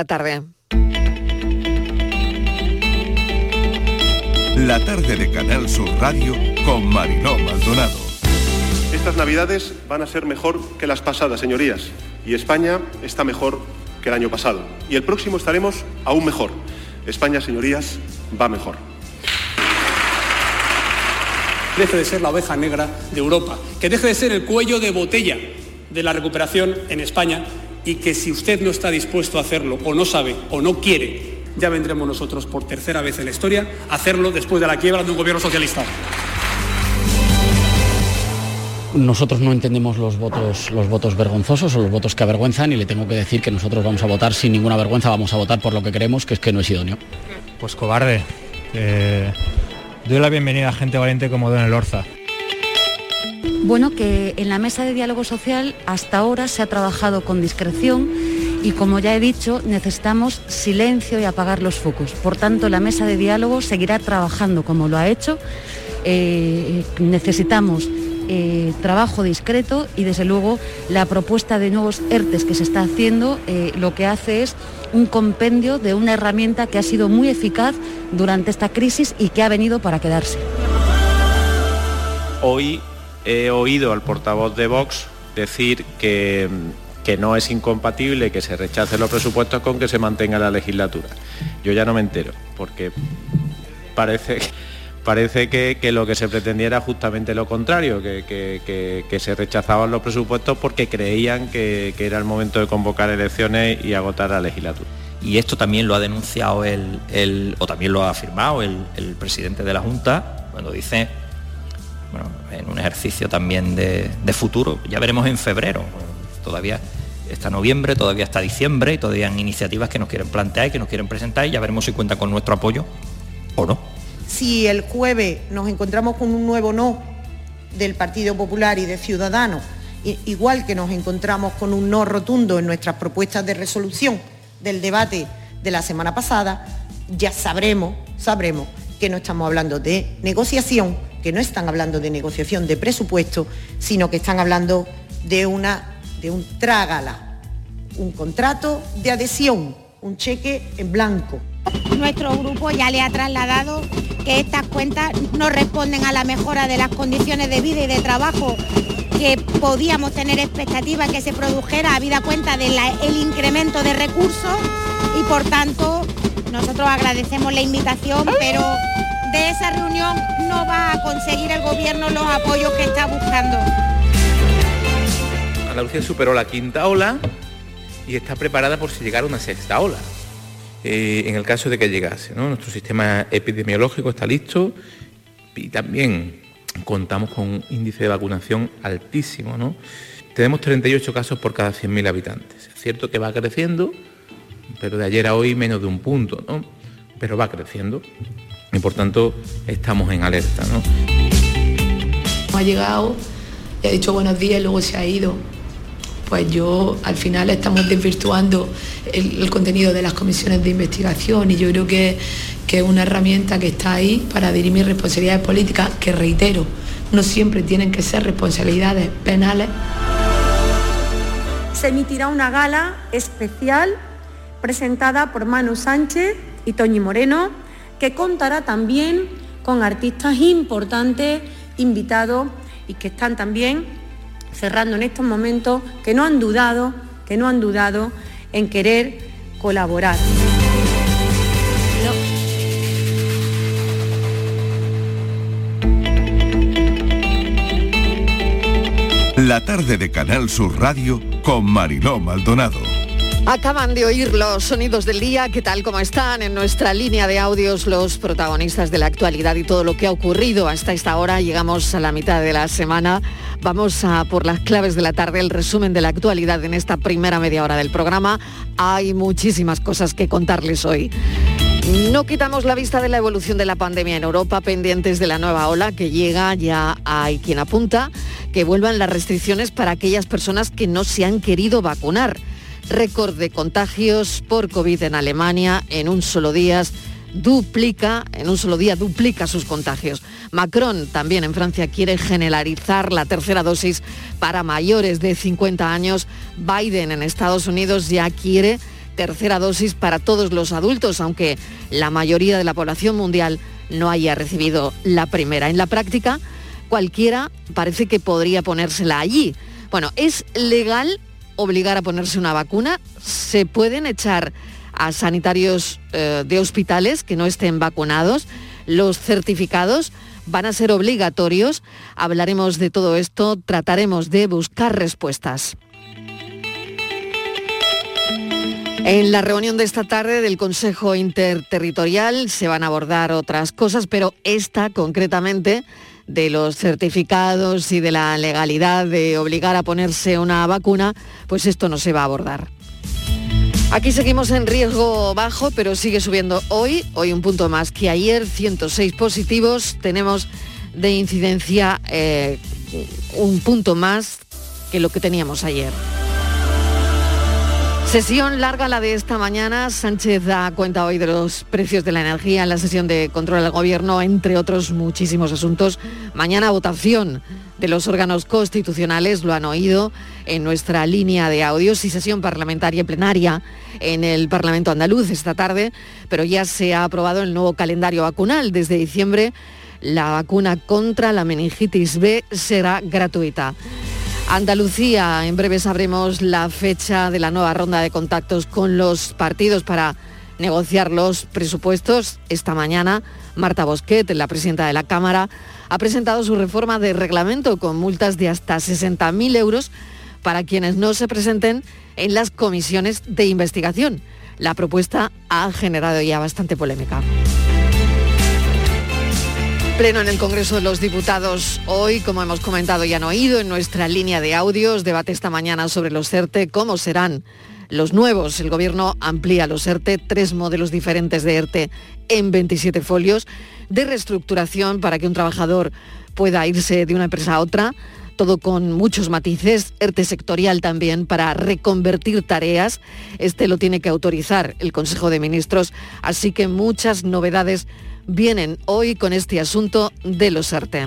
La tarde. La tarde de Canal Sur Radio con Mariló Maldonado. Estas navidades van a ser mejor que las pasadas, señorías, y España está mejor que el año pasado. Y el próximo estaremos aún mejor. España, señorías, va mejor. Deje de ser la oveja negra de Europa, que deje de ser el cuello de botella de la recuperación en España y que si usted no está dispuesto a hacerlo o no sabe o no quiere, ya vendremos nosotros por tercera vez en la historia a hacerlo después de la quiebra de un gobierno socialista. Nosotros no entendemos los votos, los votos vergonzosos o los votos que avergüenzan y le tengo que decir que nosotros vamos a votar sin ninguna vergüenza, vamos a votar por lo que queremos, que es que no es idóneo. Pues cobarde. Eh, doy la bienvenida a gente valiente como Don Elorza. Bueno, que en la mesa de diálogo social hasta ahora se ha trabajado con discreción y como ya he dicho, necesitamos silencio y apagar los focos. Por tanto, la mesa de diálogo seguirá trabajando como lo ha hecho. Eh, necesitamos eh, trabajo discreto y desde luego la propuesta de nuevos ERTES que se está haciendo eh, lo que hace es un compendio de una herramienta que ha sido muy eficaz durante esta crisis y que ha venido para quedarse. Hoy he oído al portavoz de Vox decir que, que no es incompatible que se rechacen los presupuestos con que se mantenga la legislatura. Yo ya no me entero, porque parece, parece que, que lo que se pretendía era justamente lo contrario, que, que- que se rechazaban los presupuestos porque creían que, era el momento de convocar elecciones y agotar la legislatura. y esto también lo ha denunciado el, el- o también lo ha afirmado el, el presidente de la Junta cuando dice, bueno, en un ejercicio también de, futuro, ya veremos en febrero, todavía está noviembre, todavía está diciembre y todavía hay iniciativas que nos quieren plantear y que nos quieren presentar y ya veremos si cuentan con nuestro apoyo o no. Si el jueves nos encontramos con un nuevo no del Partido Popular y de Ciudadanos, igual que nos encontramos con un no rotundo en nuestras propuestas de resolución del debate de la semana pasada, ya sabremos, sabremos que no estamos hablando de negociación, que no están hablando de negociación de presupuesto, sino que están hablando de una de un trágala, un contrato de adhesión, un cheque en blanco. Nuestro grupo ya le ha trasladado que estas cuentas no responden a la mejora de las condiciones de vida y de trabajo que podíamos tener expectativa que se produjera habida cuenta del incremento de recursos y por tanto nosotros agradecemos la invitación, pero de esa reunión no va a conseguir el gobierno los apoyos que está buscando. Andalucía superó la quinta ola y está preparada por si llegara una sexta ola. Eh, en el caso de que llegase. Nuestro sistema epidemiológico está listo y también contamos con un índice de vacunación altísimo. Tenemos 38 casos por cada 100.000 habitantes. Es cierto que va creciendo, pero de ayer a hoy menos de un punto, ¿no? Pero va creciendo y por tanto estamos en alerta, ¿no? Ha llegado y ha dicho buenos días y luego se ha ido. Pues yo al final estamos desvirtuando el, el contenido de las comisiones de investigación y yo creo que, que es una herramienta que está ahí para dirimir responsabilidades políticas que reitero, no siempre tienen que ser responsabilidades penales. se emitirá una gala especial presentada por Manu Sánchez y Toñi Moreno, que contará también con artistas importantes invitados y que están también cerrando en estos momentos, que no han dudado, que no han dudado en querer colaborar. La tarde de Canal Sur Radio con Mariló Maldonado. Acaban de oír los sonidos del día, ¿qué tal como están en nuestra línea de audios los protagonistas de la actualidad y todo lo que ha ocurrido hasta esta hora? Llegamos a la mitad de la semana. Vamos a por las claves de la tarde, el resumen de la actualidad en esta primera media hora del programa. Hay muchísimas cosas que contarles hoy. No quitamos la vista de la evolución de la pandemia en Europa, pendientes de la nueva ola que llega, ya hay quien apunta que vuelvan las restricciones para aquellas personas que no se han querido vacunar. Récord de contagios por COVID en Alemania en un solo día duplica, en un solo día duplica sus contagios. Macron también en Francia quiere generalizar la tercera dosis para mayores de 50 años. Biden en Estados Unidos ya quiere tercera dosis para todos los adultos, aunque la mayoría de la población mundial no haya recibido la primera. En la práctica, cualquiera parece que podría ponérsela allí. Bueno, ¿es legal obligar a ponerse una vacuna? ¿Se pueden echar a sanitarios eh, de hospitales que no estén vacunados? ¿Los certificados van a ser obligatorios? Hablaremos de todo esto, trataremos de buscar respuestas. En la reunión de esta tarde del Consejo Interterritorial se van a abordar otras cosas, pero esta concretamente de los certificados y de la legalidad de obligar a ponerse una vacuna, pues esto no se va a abordar. Aquí seguimos en riesgo bajo, pero sigue subiendo hoy, hoy un punto más que ayer, 106 positivos, tenemos de incidencia eh, un punto más que lo que teníamos ayer. Sesión larga la de esta mañana. Sánchez da cuenta hoy de los precios de la energía en la sesión de control del gobierno, entre otros muchísimos asuntos. Mañana votación de los órganos constitucionales, lo han oído en nuestra línea de audios y sesión parlamentaria plenaria en el Parlamento andaluz esta tarde, pero ya se ha aprobado el nuevo calendario vacunal. Desde diciembre la vacuna contra la meningitis B será gratuita. Andalucía, en breve sabremos la fecha de la nueva ronda de contactos con los partidos para negociar los presupuestos. Esta mañana, Marta Bosquet, la presidenta de la Cámara, ha presentado su reforma de reglamento con multas de hasta 60.000 euros para quienes no se presenten en las comisiones de investigación. La propuesta ha generado ya bastante polémica. Pleno en el Congreso de los Diputados hoy, como hemos comentado y han oído en nuestra línea de audios, debate esta mañana sobre los ERTE, cómo serán los nuevos. El Gobierno amplía los ERTE, tres modelos diferentes de ERTE en 27 folios de reestructuración para que un trabajador pueda irse de una empresa a otra, todo con muchos matices, ERTE sectorial también para reconvertir tareas. Este lo tiene que autorizar el Consejo de Ministros, así que muchas novedades vienen hoy con este asunto de los ERTE.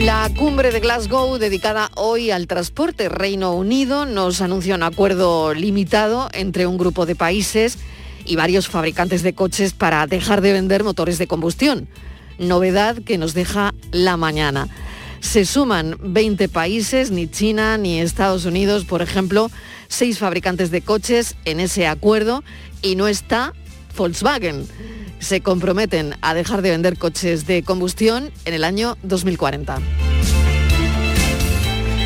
La cumbre de Glasgow, dedicada hoy al transporte Reino Unido, nos anuncia un acuerdo limitado entre un grupo de países y varios fabricantes de coches para dejar de vender motores de combustión. Novedad que nos deja la mañana. Se suman 20 países, ni China ni Estados Unidos, por ejemplo, seis fabricantes de coches en ese acuerdo y no está Volkswagen se comprometen a dejar de vender coches de combustión en el año 2040.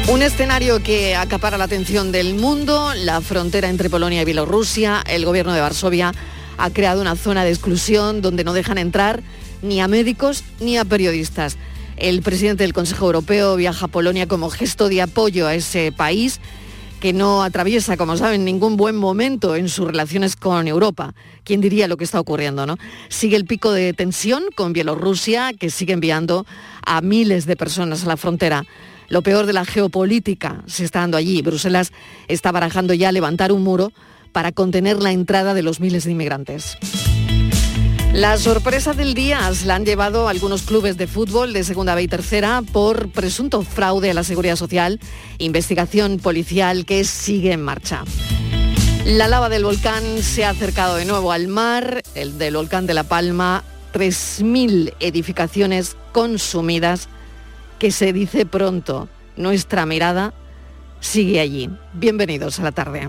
Un escenario que acapara la atención del mundo, la frontera entre Polonia y Bielorrusia, el gobierno de Varsovia ha creado una zona de exclusión donde no dejan entrar ni a médicos ni a periodistas. El presidente del Consejo Europeo viaja a Polonia como gesto de apoyo a ese país que no atraviesa, como saben, ningún buen momento en sus relaciones con Europa. ¿Quién diría lo que está ocurriendo? ¿no? Sigue el pico de tensión con Bielorrusia, que sigue enviando a miles de personas a la frontera. Lo peor de la geopolítica se está dando allí. Bruselas está barajando ya levantar un muro para contener la entrada de los miles de inmigrantes. La sorpresa del día la han llevado algunos clubes de fútbol de segunda B y tercera por presunto fraude a la seguridad social, investigación policial que sigue en marcha. La lava del volcán se ha acercado de nuevo al mar, el del volcán de La Palma, 3.000 edificaciones consumidas, que se dice pronto, nuestra mirada sigue allí. Bienvenidos a la tarde.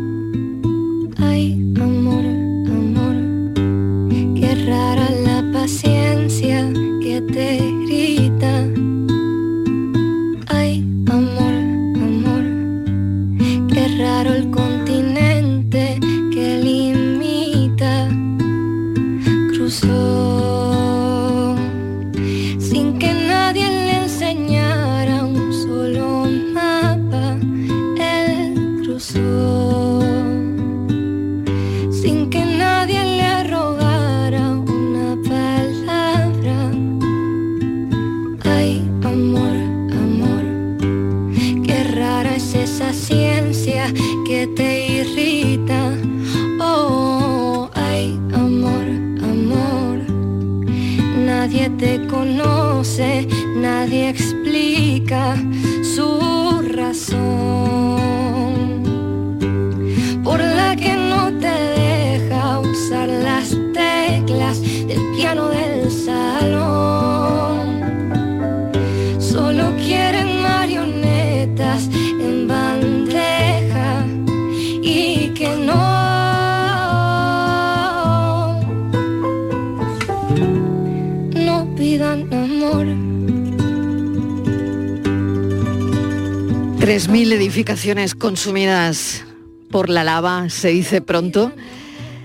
3.000 edificaciones consumidas por la lava, se dice pronto.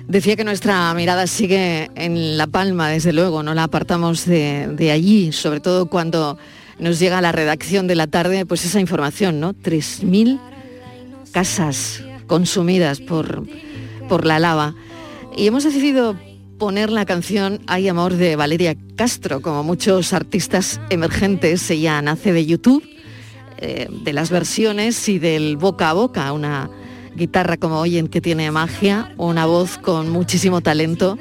Decía que nuestra mirada sigue en La Palma, desde luego, no la apartamos de, de allí, sobre todo cuando nos llega a la redacción de la tarde, pues esa información, ¿no? 3.000 casas consumidas por, por la lava. Y hemos decidido poner la canción Hay Amor de Valeria Castro, como muchos artistas emergentes, ella nace de YouTube, eh, de las versiones y del boca a boca, una guitarra como oyen que tiene magia, una voz con muchísimo talento,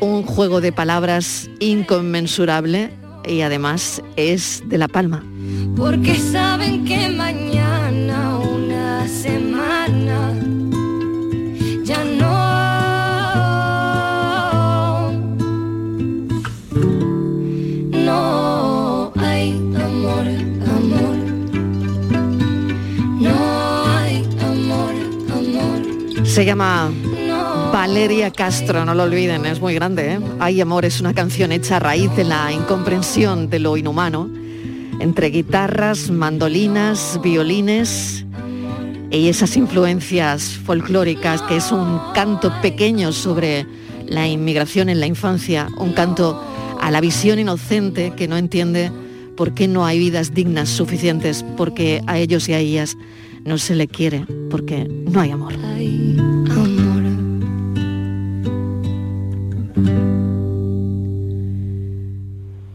un juego de palabras inconmensurable y además es de La Palma. Porque saben que mañana Se llama Valeria Castro, no lo olviden, es muy grande. ¿eh? Hay amor es una canción hecha a raíz de la incomprensión de lo inhumano entre guitarras, mandolinas, violines y esas influencias folclóricas que es un canto pequeño sobre la inmigración en la infancia, un canto a la visión inocente que no entiende por qué no hay vidas dignas suficientes, porque a ellos y a ellas no se le quiere, porque no hay. Amor.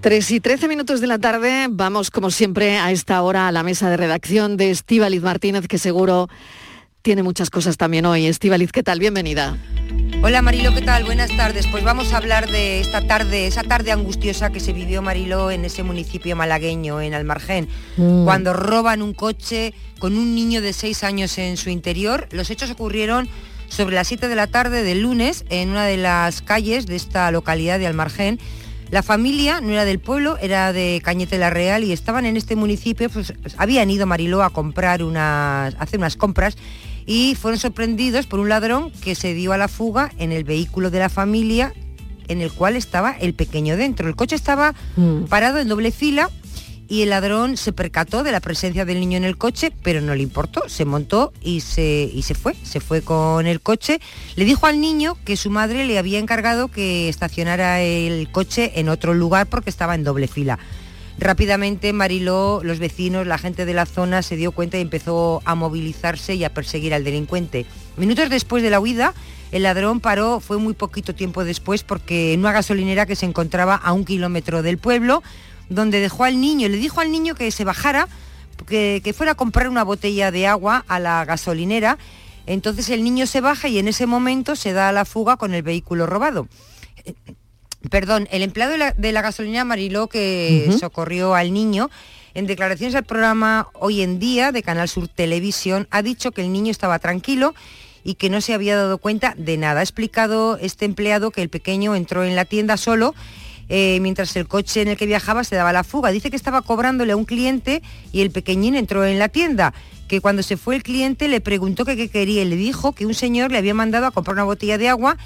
3 y 13 minutos de la tarde, vamos como siempre a esta hora a la mesa de redacción de Estíbaliz Martínez, que seguro tiene muchas cosas también hoy. Estíbaliz, ¿qué tal? Bienvenida. Hola Marilo, ¿qué tal? Buenas tardes. Pues vamos a hablar de esta tarde, esa tarde angustiosa que se vivió Marilo en ese municipio malagueño, en Almargén, Mm. cuando roban un coche con un niño de 6 años en su interior. Los hechos ocurrieron sobre las 7 de la tarde del lunes en una de las calles de esta localidad de Almargén. La familia no era del pueblo, era de Cañete la Real y estaban en este municipio, pues habían ido Mariló a comprar unas, a hacer unas compras y fueron sorprendidos por un ladrón que se dio a la fuga en el vehículo de la familia en el cual estaba el pequeño dentro. El coche estaba parado en doble fila y el ladrón se percató de la presencia del niño en el coche, pero no le importó, se montó y se, y se fue, se fue con el coche. Le dijo al niño que su madre le había encargado que estacionara el coche en otro lugar porque estaba en doble fila. Rápidamente Mariló, los vecinos, la gente de la zona se dio cuenta y empezó a movilizarse y a perseguir al delincuente. Minutos después de la huida, el ladrón paró, fue muy poquito tiempo después, porque en una gasolinera que se encontraba a un kilómetro del pueblo, donde dejó al niño, le dijo al niño que se bajara, que, que fuera a comprar una botella de agua a la gasolinera. Entonces el niño se baja y en ese momento se da a la fuga con el vehículo robado. Eh, Perdón, el empleado de la, de la gasolinera Mariló que socorrió al niño, en declaraciones al programa Hoy en Día de Canal Sur Televisión, ha dicho que el niño estaba tranquilo y que no se había dado cuenta de nada. Ha explicado este empleado que el pequeño entró en la tienda solo eh, mientras el coche en el que viajaba se daba la fuga. Dice que estaba cobrándole a un cliente y el pequeñín entró en la tienda. Que cuando se fue el cliente le preguntó qué quería y le dijo que un señor le había mandado a comprar una botella de agua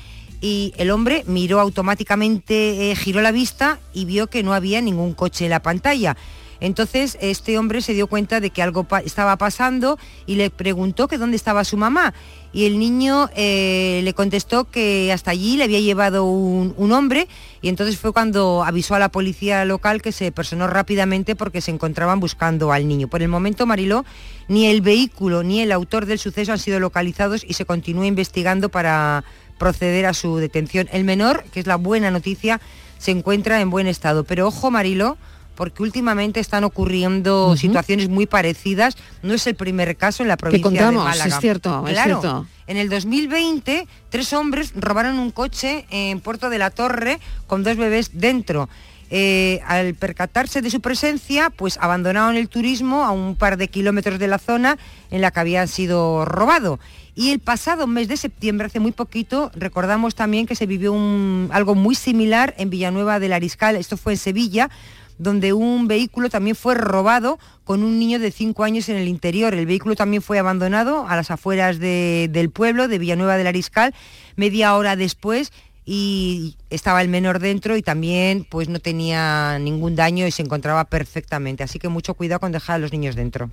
y el hombre miró automáticamente, eh, giró la vista y vio que no había ningún coche en la pantalla. Entonces este hombre se dio cuenta de que algo estaba pasando y le preguntó que dónde estaba su mamá. Y el niño eh, le contestó que hasta allí le había llevado un, un hombre y entonces fue cuando avisó a la policía local que se personó rápidamente porque se encontraban buscando al niño. Por el momento, Mariló, ni el vehículo ni el autor del suceso han sido localizados y se continúa investigando para proceder a su detención. El menor, que es la buena noticia, se encuentra en buen estado. Pero ojo, Mariló, porque últimamente están ocurriendo situaciones muy parecidas. No es el primer caso en la provincia contamos, de Málaga. es cierto, es Claro. cierto. En el 2020, tres hombres robaron un coche en Puerto de la Torre con dos bebés dentro. eh, al percatarse de su presencia, pues abandonaron el turismo a un par de kilómetros de la zona en la que habían sido robado. Y el pasado mes de septiembre, hace muy poquito, recordamos también que se vivió un- algo muy similar en Villanueva del Ariscal, esto fue en Sevilla, donde un vehículo también fue robado con un niño de 5 años en el interior. El vehículo también fue abandonado a las afueras de- del pueblo de Villanueva del Ariscal media hora después y estaba el menor dentro y también pues no tenía ningún daño y se encontraba perfectamente. Así que mucho cuidado con dejar a los niños dentro.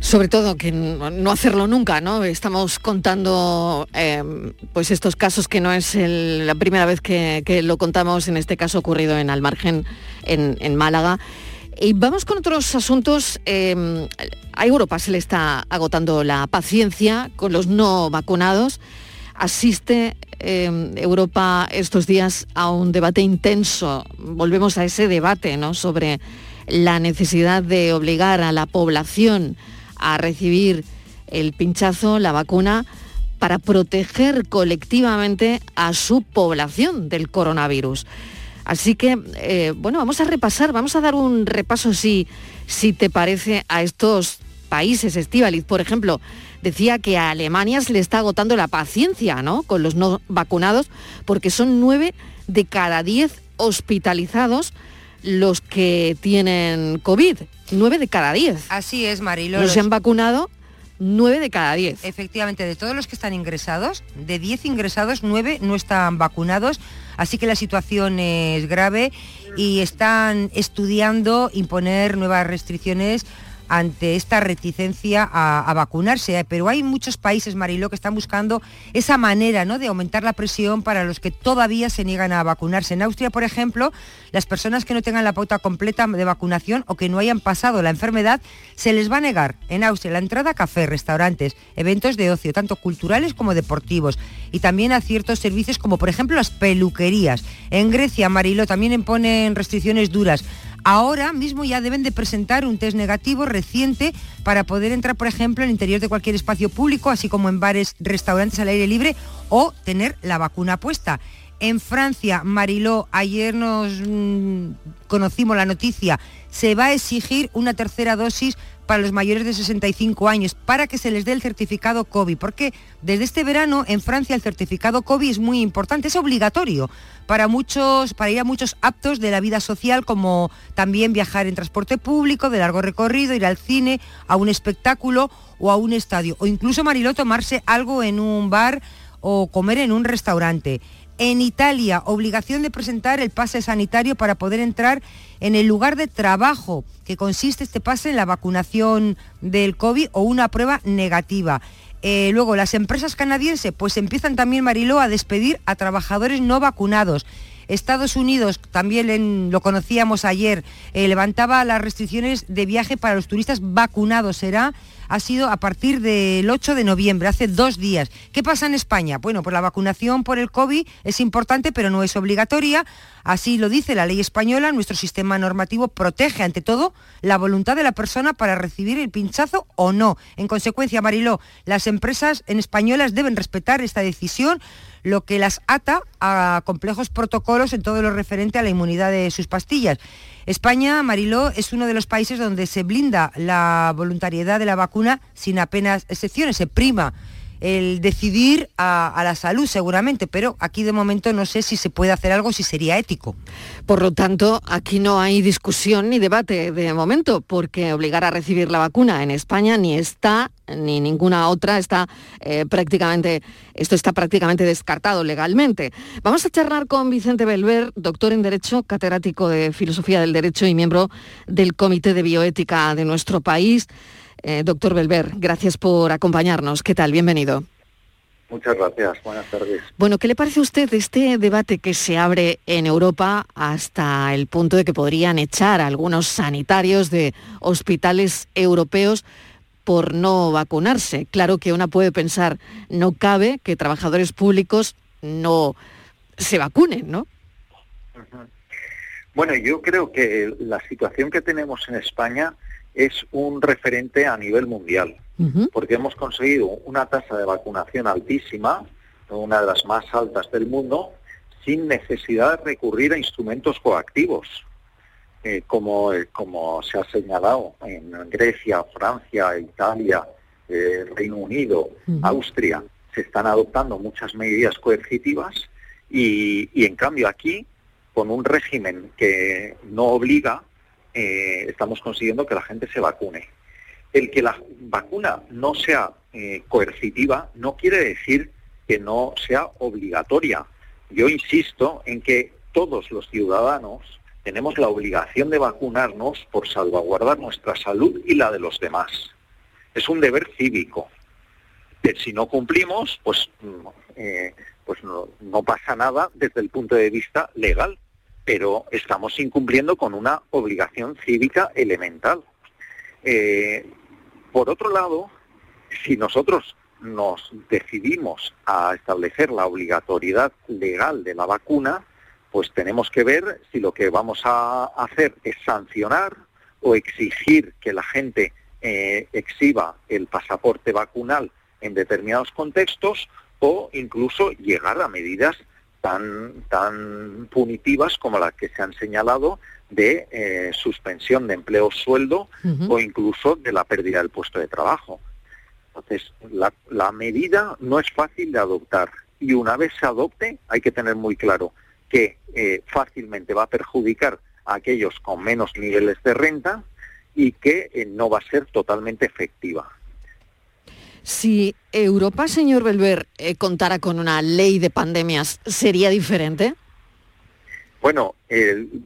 Sobre todo que no hacerlo nunca, ¿no? Estamos contando eh, pues estos casos que no es la primera vez que, lo contamos, en este caso ocurrido en Almargen, en, en Málaga. Y vamos con otros asuntos. eh, a Europa se le está agotando la paciencia con los no vacunados. Asiste eh, Europa estos días a un debate intenso. Volvemos a ese debate ¿no? sobre la necesidad de obligar a la población a recibir el pinchazo, la vacuna, para proteger colectivamente a su población del coronavirus. Así que, eh, bueno, vamos a repasar, vamos a dar un repaso, si, si te parece, a estos países, Estíbaliz. Por ejemplo, decía que a Alemania se le está agotando la paciencia, ¿no? Con los no vacunados, porque son nueve de cada diez hospitalizados los que tienen COVID. Nueve de cada diez. Así es, Marilo. Los se han vacunado nueve de cada diez. Efectivamente, de todos los que están ingresados, de 10 ingresados, 9 no están vacunados, así que la situación es grave y están estudiando imponer nuevas restricciones ante esta reticencia a, vacunarse. Pero hay muchos países, Mariló, que están buscando esa manera ¿no? de aumentar la presión para los que todavía se niegan a vacunarse. En Austria, por ejemplo, las personas que no tengan la pauta completa de vacunación o que no hayan pasado la enfermedad, se les va a negar en Austria la entrada a café, restaurantes, eventos de ocio, tanto culturales como deportivos, y también a ciertos servicios como por ejemplo las peluquerías. En Grecia, Mariló, también imponen restricciones duras. Ahora mismo ya deben de presentar un test negativo reciente para poder entrar, por ejemplo, el interior de cualquier espacio público, así como en bares, restaurantes al aire libre o tener la vacuna puesta. En Francia, Mariló, ayer nos mm, conocimos la noticia, se va a exigir una tercera dosis para los mayores de 65 años para que se les dé el certificado COVID, porque desde este verano en Francia el certificado COVID es muy importante, es obligatorio para muchos para ir a muchos actos de la vida social como también viajar en transporte público de largo recorrido, ir al cine, a un espectáculo o a un estadio o incluso Mariló tomarse algo en un bar o comer en un restaurante. En Italia, obligación de presentar el pase sanitario para poder entrar en el lugar de trabajo, que consiste este pase en la vacunación del COVID o una prueba negativa. Eh, luego, las empresas canadienses pues empiezan también, Mariló, a despedir a trabajadores no vacunados. Estados Unidos, también lo conocíamos ayer, eh, levantaba las restricciones de viaje para los turistas vacunados. Será, ha sido a partir del 8 de noviembre, hace dos días. ¿Qué pasa en España? Bueno, pues la vacunación por el COVID es importante, pero no es obligatoria. Así lo dice la ley española. Nuestro sistema normativo protege, ante todo, la voluntad de la persona para recibir el pinchazo o no. En consecuencia, Mariló, las empresas en españolas deben respetar esta decisión lo que las ata a complejos protocolos en todo lo referente a la inmunidad de sus pastillas. España, Mariló, es uno de los países donde se blinda la voluntariedad de la vacuna sin apenas excepciones, se prima el decidir a, la salud seguramente, pero aquí de momento no sé si se puede hacer algo, si sería ético. Por lo tanto, aquí no hay discusión ni debate de momento, porque obligar a recibir la vacuna en España ni está ni ninguna otra está eh, prácticamente esto está prácticamente descartado legalmente. Vamos a charlar con Vicente Belver, doctor en derecho, catedrático de filosofía del derecho y miembro del Comité de Bioética de nuestro país. Eh, doctor Belver, gracias por acompañarnos. ¿Qué tal? Bienvenido. Muchas gracias, buenas tardes. Bueno, ¿qué le parece a usted este debate que se abre en Europa hasta el punto de que podrían echar a algunos sanitarios de hospitales europeos por no vacunarse? Claro que una puede pensar, no cabe que trabajadores públicos no se vacunen, ¿no? Bueno, yo creo que la situación que tenemos en España es un referente a nivel mundial, porque hemos conseguido una tasa de vacunación altísima, una de las más altas del mundo, sin necesidad de recurrir a instrumentos coactivos, eh, como, eh, como se ha señalado en Grecia, Francia, Italia, eh, Reino Unido, Austria, se están adoptando muchas medidas coercitivas y, y en cambio aquí, con un régimen que no obliga, eh, estamos consiguiendo que la gente se vacune. El que la vacuna no sea eh, coercitiva no quiere decir que no sea obligatoria. Yo insisto en que todos los ciudadanos tenemos la obligación de vacunarnos por salvaguardar nuestra salud y la de los demás. Es un deber cívico. Si no cumplimos, pues, mm, eh, pues no pasa nada desde el punto de vista legal, pero estamos incumpliendo con una obligación cívica elemental. Eh, por otro lado, si nosotros nos decidimos a establecer la obligatoriedad legal de la vacuna, pues tenemos que ver si lo que vamos a hacer es sancionar o exigir que la gente eh, exhiba el pasaporte vacunal en determinados contextos o incluso llegar a medidas tan, tan punitivas como las que se han señalado de eh, suspensión de empleo sueldo o incluso de la pérdida del puesto de trabajo. Entonces, la, la medida no es fácil de adoptar y una vez se adopte hay que tener muy claro que eh, fácilmente va a perjudicar a aquellos con menos niveles de renta y que eh, no va a ser totalmente efectiva. Si Europa, señor Belver, eh, contara con una ley de pandemias, ¿sería diferente? Bueno,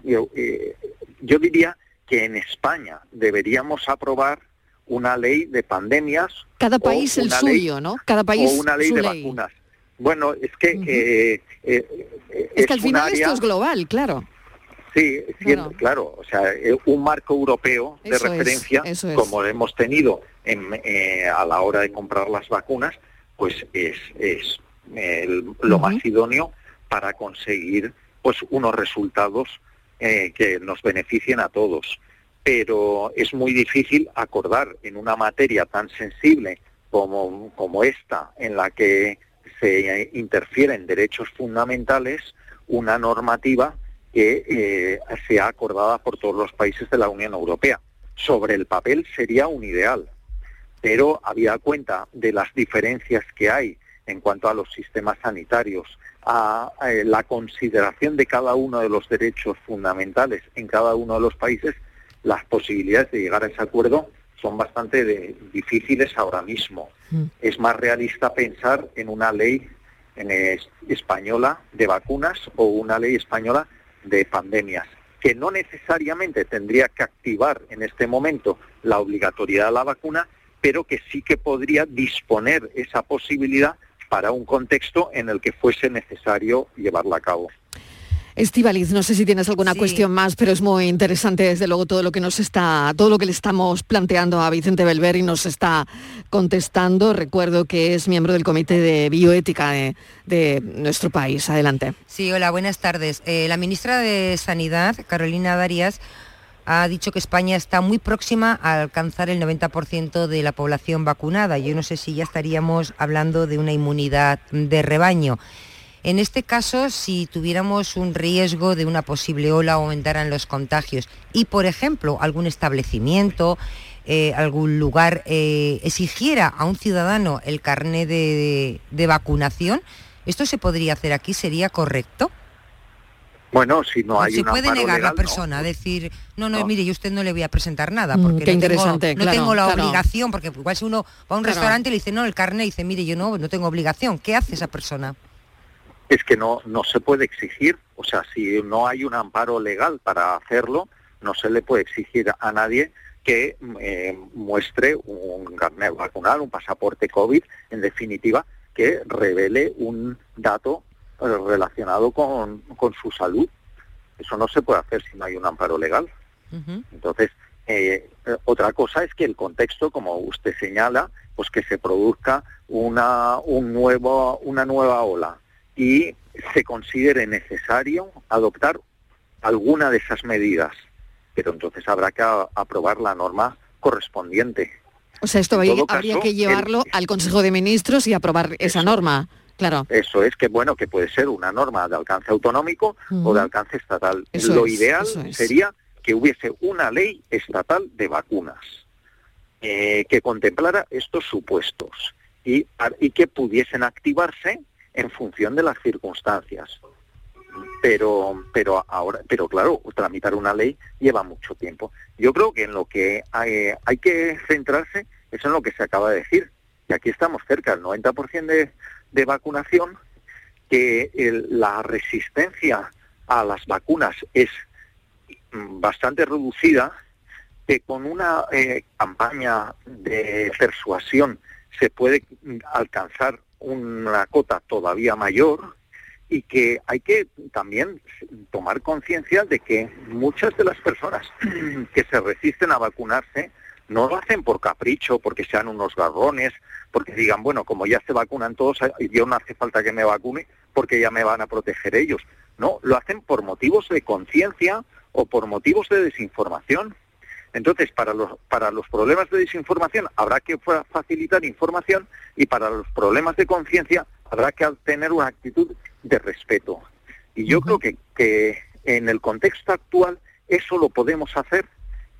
yo, eh, yo diría que en España deberíamos aprobar una ley de pandemias. Cada país el ley- suyo, ¿no? Cada país o una ley su de ley. vacunas. Bueno, es que eh, Es que al final área- esto es global, claro. Sí, siendo- claro, o sea, un marco europeo de Eso es, referencia, eso es. como hemos tenido en, eh, a la hora de comprar las vacunas, pues es, es el- lo más idóneo para conseguir pues unos resultados eh, que nos beneficien a todos. Pero es muy difícil acordar en una materia tan sensible como, como esta, en la que se interfieren derechos fundamentales, una normativa que eh, sea acordada por todos los países de la Unión Europea. Sobre el papel sería un ideal, pero habida cuenta de las diferencias que hay en cuanto a los sistemas sanitarios, a, eh, la consideración de cada uno de los derechos fundamentales en cada uno de los países, las posibilidades de llegar a ese acuerdo son bastante de- difíciles ahora mismo. Es más realista pensar en una ley en es- española de vacunas o una ley española de pandemias, que no necesariamente tendría que activar en este momento la obligatoriedad de la vacuna, pero que sí que podría disponer esa posibilidad para un contexto en el que fuese necesario llevarla a cabo. Estivaliz, no sé si tienes alguna cuestión más, pero es muy interesante desde luego todo lo que nos está, todo lo que le estamos planteando a Vicente Belver y nos está contestando. Recuerdo que es miembro del Comité de Bioética de, de nuestro país. Adelante. Sí, hola, buenas tardes. Eh, la ministra de Sanidad, Carolina Darias, ha dicho que España está muy próxima a alcanzar el 90% de la población vacunada. Yo no sé si ya estaríamos hablando de una inmunidad de rebaño. En este caso, si tuviéramos un riesgo de una posible ola, aumentaran los contagios y, por ejemplo, algún establecimiento, eh, algún lugar eh, exigiera a un ciudadano el carné de vacunación, ¿esto se podría hacer aquí? ¿Sería correcto? Bueno, si no ¿O hay se puede negar la legal, no. persona, decir, no, no, No. mire, yo usted no le voy a presentar nada, Mm, porque qué no, tengo, interesante, no claro, tengo la claro. obligación, porque igual si uno va a un Claro. restaurante y le dice, no, el carnet, y dice, mire, yo no, no tengo obligación, ¿qué hace esa persona? es que no, no se puede exigir, o sea, si no hay un amparo legal para hacerlo, no se le puede exigir a nadie que eh, muestre un carnet vacunal, un pasaporte COVID, en definitiva, que revele un dato relacionado con, con su salud. Eso no se puede hacer si no hay un amparo legal. Entonces, eh, otra cosa es que el contexto, como usted señala, pues que se produzca una, un nuevo, una nueva ola y se considere necesario adoptar alguna de esas medidas. Pero entonces habrá que aprobar la norma correspondiente. O sea, esto habría, que el- llevarlo al Consejo de Ministros y aprobar esa norma. Claro. Eso es que bueno, que puede ser una norma de alcance autonómico o de alcance estatal. Eso Lo es, ideal es. sería que hubiese una ley estatal de vacunas eh, que contemplara estos supuestos y, y que pudiesen activarse en función de las circunstancias. Pero, pero ahora, pero claro, tramitar una ley lleva mucho tiempo. Yo creo que en lo que hay, hay que centrarse es en lo que se acaba de decir, que aquí estamos cerca del 90% de, de vacunación, que la resistencia a las vacunas es mm, bastante reducida, que con una eh, campaña de persuasión se puede alcanzar una cota todavía mayor y que hay que también tomar conciencia de que muchas de las personas que se resisten a vacunarse no lo hacen por capricho, porque sean unos garrones, porque digan, bueno, como ya se vacunan todos, yo no hace falta que me vacune porque ya me van a proteger ellos. No, lo hacen por motivos de conciencia o por motivos de desinformación. Entonces, para los, para los problemas de desinformación habrá que fa- facilitar información y para los problemas de conciencia habrá que tener una actitud de respeto. Y yo creo que, que en el contexto actual eso lo podemos hacer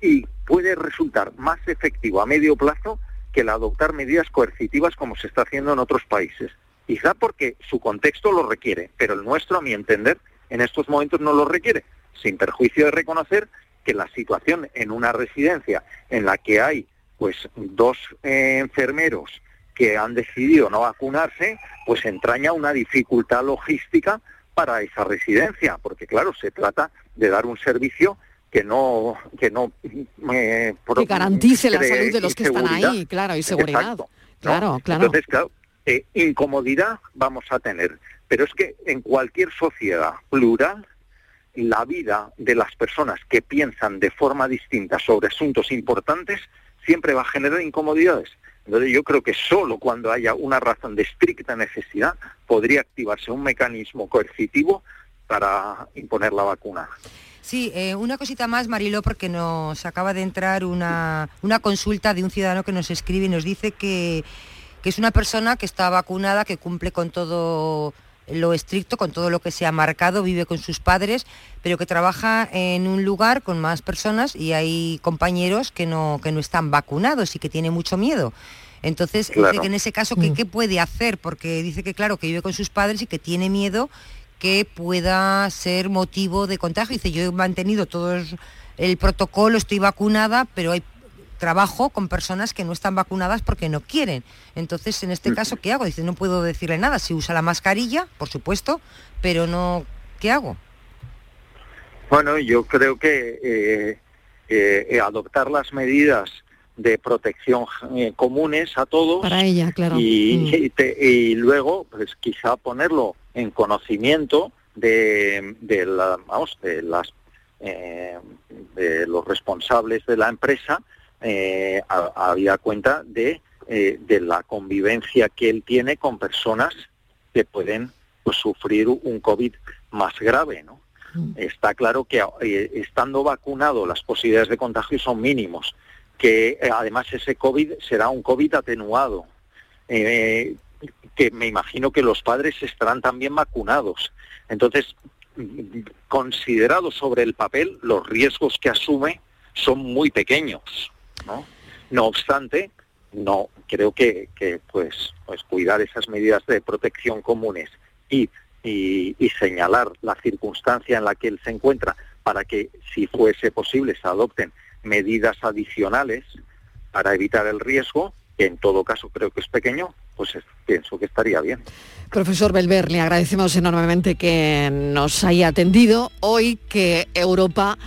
y puede resultar más efectivo a medio plazo que el adoptar medidas coercitivas como se está haciendo en otros países. Quizá porque su contexto lo requiere, pero el nuestro, a mi entender, en estos momentos no lo requiere, sin perjuicio de reconocer que la situación en una residencia en la que hay pues dos eh, enfermeros que han decidido no vacunarse, pues entraña una dificultad logística para esa residencia, porque claro, se trata de dar un servicio que no que no eh, Que garantice la salud de los que están ahí, claro, y seguridad. Exacto, ¿no? Claro, claro. Entonces, claro, eh, incomodidad vamos a tener, pero es que en cualquier sociedad plural la vida de las personas que piensan de forma distinta sobre asuntos importantes siempre va a generar incomodidades. Entonces yo creo que solo cuando haya una razón de estricta necesidad podría activarse un mecanismo coercitivo para imponer la vacuna. Sí, eh, una cosita más, Mariló, porque nos acaba de entrar una, una consulta de un ciudadano que nos escribe y nos dice que, que es una persona que está vacunada, que cumple con todo lo estricto, con todo lo que se ha marcado, vive con sus padres, pero que trabaja en un lugar con más personas y hay compañeros que no, que no están vacunados y que tiene mucho miedo. Entonces, dice Claro. que en ese caso, ¿qué, qué puede hacer? Porque dice que, claro, que vive con sus padres y que tiene miedo que pueda ser motivo de contagio. Dice, yo he mantenido todo el protocolo, estoy vacunada, pero hay trabajo con personas que no están vacunadas porque no quieren. Entonces, en este caso, ¿qué hago? Dice, no puedo decirle nada. Si usa la mascarilla, por supuesto, pero no, ¿qué hago? Bueno, yo creo que eh, eh, adoptar las medidas de protección eh, comunes a todos Para ella, claro. y, Mm. y te- y luego pues quizá ponerlo en conocimiento de, de la- vamos, de las eh, de los responsables de la empresa eh, a- había cuenta de, eh, de la convivencia que él tiene con personas que pueden pues, sufrir un COVID más grave, ¿no? Está claro que estando vacunado las posibilidades de contagio son mínimos, que además ese COVID será un COVID atenuado, eh, que me imagino que los padres estarán también vacunados. Entonces, considerado sobre el papel, los riesgos que asume son muy pequeños, ¿no? Obstante, no creo que, pues, pues cuidar esas medidas de protección comunes y señalar la circunstancia en la que él se encuentra para que, si fuese posible, se adopten medidas adicionales para evitar el riesgo, que en todo caso creo que es pequeño, pues es- pienso que estaría bien. Profesor Belver, le agradecemos enormemente que nos haya atendido hoy que Europa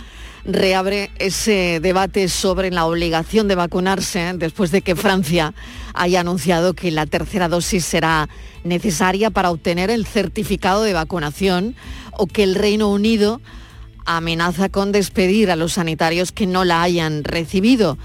reabre ese debate sobre la obligación de vacunarse después de que Francia haya anunciado que la tercera dosis será necesaria para obtener el certificado de vacunación o que el Reino Unido amenaza con despedir a los sanitarios que no la hayan recibido.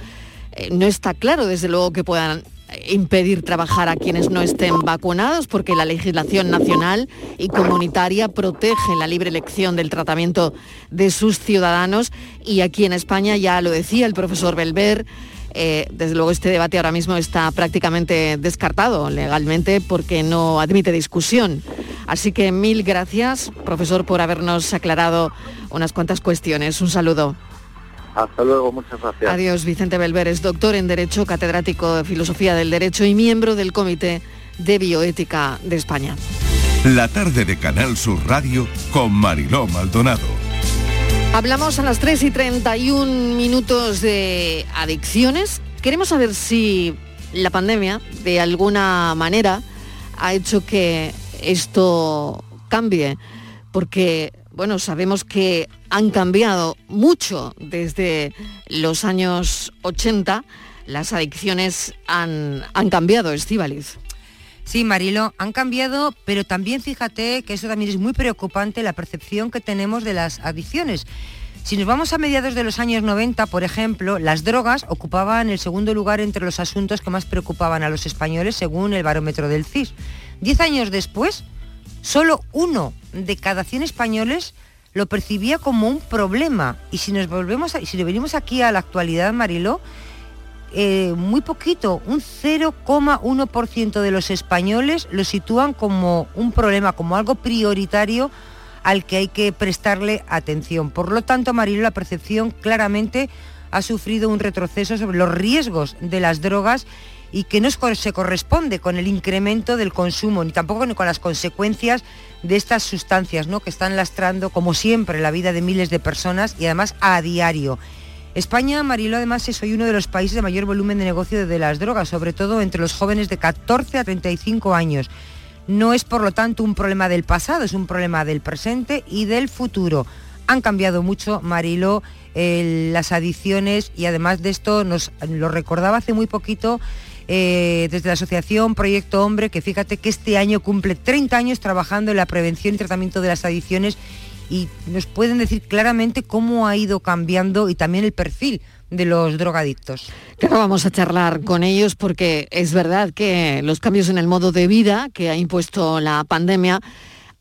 Eh, no está claro, desde luego, que puedan impedir trabajar a quienes no estén vacunados porque la legislación nacional y comunitaria protege la libre elección del tratamiento de sus ciudadanos y aquí en España ya lo decía el profesor Belver eh, desde luego este debate ahora mismo está prácticamente descartado legalmente porque no admite discusión. Así que mil gracias, profesor, por habernos aclarado unas cuantas cuestiones. Un saludo. Hasta luego, muchas gracias. Adiós, Vicente Belveres, doctor en Derecho, catedrático de Filosofía del Derecho y miembro del Comité de Bioética de España. La tarde de Canal Sur Radio con Mariló Maldonado. Hablamos a las 3 y 31 minutos de adicciones. Queremos saber si la pandemia, de alguna manera, ha hecho que esto cambie, porque, bueno, sabemos que han cambiado mucho desde los años 80. Las adicciones han, han cambiado, Estíbaliz. Sí, Marilo, han cambiado, pero también fíjate que eso también es muy preocupante, la percepción que tenemos de las adicciones. Si nos vamos a mediados de los años 90, por ejemplo, las drogas ocupaban el segundo lugar entre los asuntos que más preocupaban a los españoles según el barómetro del CIS. Diez años después, solo uno de cada 100 españoles lo percibía como un problema. Y si nos volvemos, a, si le venimos aquí a la actualidad, Mariló, eh, muy poquito, un 0,1% de los españoles lo sitúan como un problema, como algo prioritario al que hay que prestarle atención. Por lo tanto, Marilo, la percepción claramente ha sufrido un retroceso sobre los riesgos de las drogas y que no se corresponde con el incremento del consumo, ni tampoco con las consecuencias de estas sustancias ¿no? que están lastrando, como siempre, la vida de miles de personas y además a diario. España, Marilo, además es hoy uno de los países de mayor volumen de negocio de las drogas, sobre todo entre los jóvenes de 14 a 35 años. No es, por lo tanto, un problema del pasado, es un problema del presente y del futuro. Han cambiado mucho, Marilo, las adicciones y además de esto nos lo recordaba hace muy poquito eh, desde la asociación Proyecto Hombre, que fíjate que este año cumple 30 años trabajando en la prevención y tratamiento de las adicciones y nos pueden decir claramente cómo ha ido cambiando y también el perfil de los drogadictos. Claro, vamos a charlar con ellos porque es verdad que los cambios en el modo de vida que ha impuesto la pandemia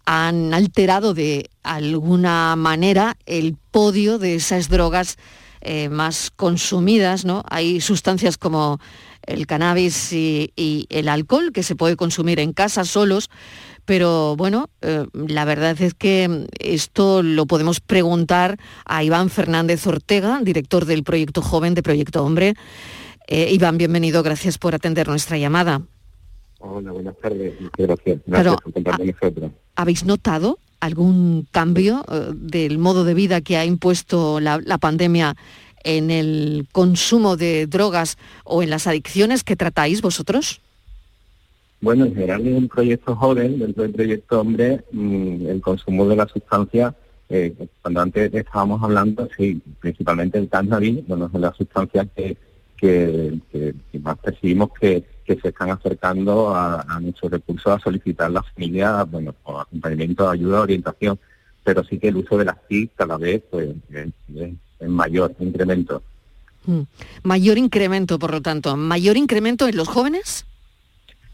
han alterado de alguna manera el podio de esas drogas eh, más consumidas, ¿no? Hay sustancias como el cannabis y, y, el alcohol que se puede consumir en casa solos, pero bueno, eh, la verdad es que esto lo podemos preguntar a Iván Fernández Ortega, director del Proyecto Joven de Proyecto Hombre. Eh, Iván, bienvenido, gracias por atender nuestra llamada. Hola, buenas tardes, gracias. Gracias por compartir con nosotros. ¿Habéis notado algún cambio eh, del modo de vida que ha impuesto la, la pandemia en el consumo de drogas o en las adicciones que tratáis vosotros? Bueno, en general en un proyecto joven, dentro del proyecto hombre, mmm, el consumo de la sustancia, eh, cuando antes estábamos hablando, sí, principalmente el cannabis, bueno, es la sustancia que, que, más percibimos que, se están acercando a, nuestros recursos a solicitar la familia, bueno, acompañamiento, ayuda, orientación, pero sí que el uso de las TIC cada vez pues, es, es, es mayor, incremento. Mm. Mayor incremento, por lo tanto, mayor incremento en los jóvenes.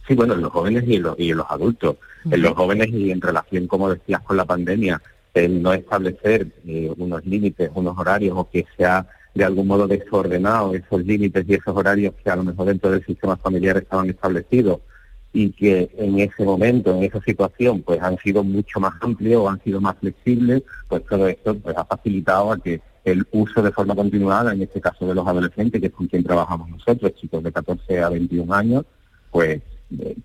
Sí, bueno, en los jóvenes y en los, y en los adultos. Uh -huh. En los jóvenes y en relación, como decías, con la pandemia, el no establecer eh, unos límites, unos horarios o que sea de algún modo desordenado esos límites y esos horarios que a lo mejor dentro del sistema familiar estaban establecidos y que en ese momento, en esa situación, pues han sido mucho más amplios han sido más flexibles, pues todo esto pues, ha facilitado a que el uso de forma continuada, en este caso de los adolescentes, que es con quien trabajamos nosotros, chicos de 14 a 21 años, pues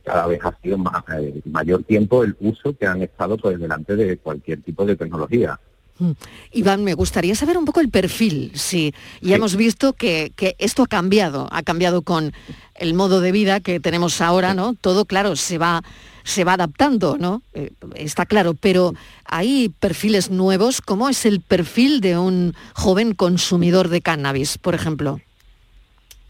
cada vez ha sido más, eh, mayor tiempo el uso que han estado pues delante de cualquier tipo de tecnología. Mm. Iván, me gustaría saber un poco el perfil. Sí, ya sí. hemos visto que, que, esto ha cambiado, ha cambiado con el modo de vida que tenemos ahora, ¿no? Todo, claro, se va, se va adaptando, ¿no? Eh, está claro, pero hay perfiles nuevos. ¿Cómo es el perfil de un joven consumidor de cannabis, por ejemplo?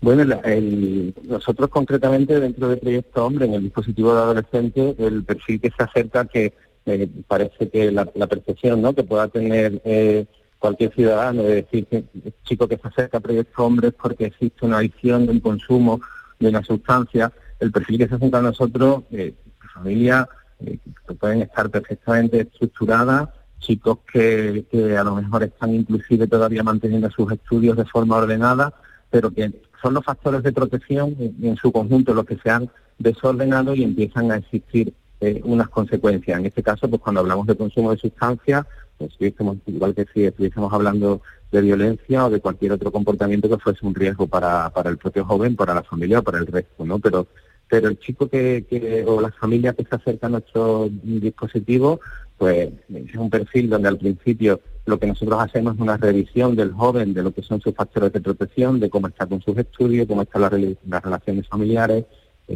Bueno, el, el, nosotros concretamente dentro del Proyecto Hombre, en el dispositivo de adolescente, el perfil que se acerca que eh, parece que la, percepción ¿no? que pueda tener eh, cualquier ciudadano de decir que el chico que se acerca a Proyecto Hombre es porque existe una adicción de un consumo de una sustancia, el perfil que se acerca a nosotros, eh, familia eh, que pueden estar perfectamente estructuradas, chicos que, que a lo mejor están inclusive todavía manteniendo sus estudios de forma ordenada, pero que son los factores de protección en su conjunto los que se han desordenado y empiezan a existir eh, unas consecuencias. En este caso, pues cuando hablamos de consumo de sustancias, pues igual que si estuviésemos hablando de violencia o de cualquier otro comportamiento que fuese un riesgo para, para el propio joven, para la familia o para el resto, ¿no? Pero pero el chico que, que o la familia que se acerca a nuestro dispositivo, pues es un perfil donde al principio lo que nosotros hacemos es una revisión del joven, de lo que son sus factores de protección, de cómo está con sus estudios, cómo están las, rela- las relaciones familiares,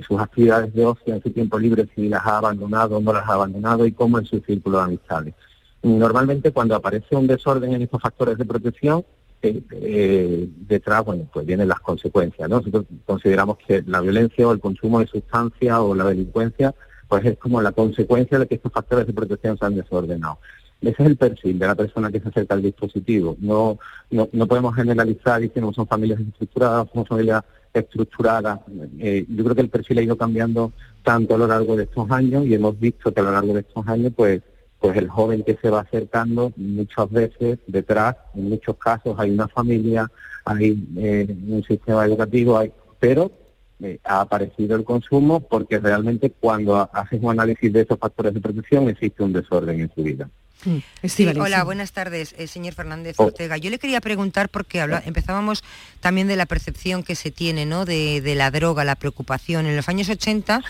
sus actividades de ocio en su tiempo libre, si las ha abandonado o no las ha abandonado y cómo es su círculo de amistades. Normalmente cuando aparece un desorden en estos factores de protección, eh, eh, detrás, bueno, pues vienen las consecuencias, ¿no? Nosotros consideramos que la violencia o el consumo de sustancias o la delincuencia, pues es como la consecuencia de que estos factores de protección se han desordenado. Ese es el perfil de la persona que se acerca al dispositivo. No, no, no podemos generalizar diciendo que son familias estructuradas, son familias estructuradas. Eh, yo creo que el perfil ha ido cambiando tanto a lo largo de estos años y hemos visto que a lo largo de estos años, pues, pues el joven que se va acercando muchas veces detrás, en muchos casos hay una familia, hay eh, un sistema educativo, hay, pero eh, ha aparecido el consumo porque realmente cuando ha- haces un análisis de esos factores de protección existe un desorden en su vida. Mm, Sí, hola, buenas tardes, eh, señor Fernández Oh. Ortega. Yo le quería preguntar porque habla- empezábamos también de la percepción que se tiene, ¿no? De, de la droga, la preocupación. En los años 80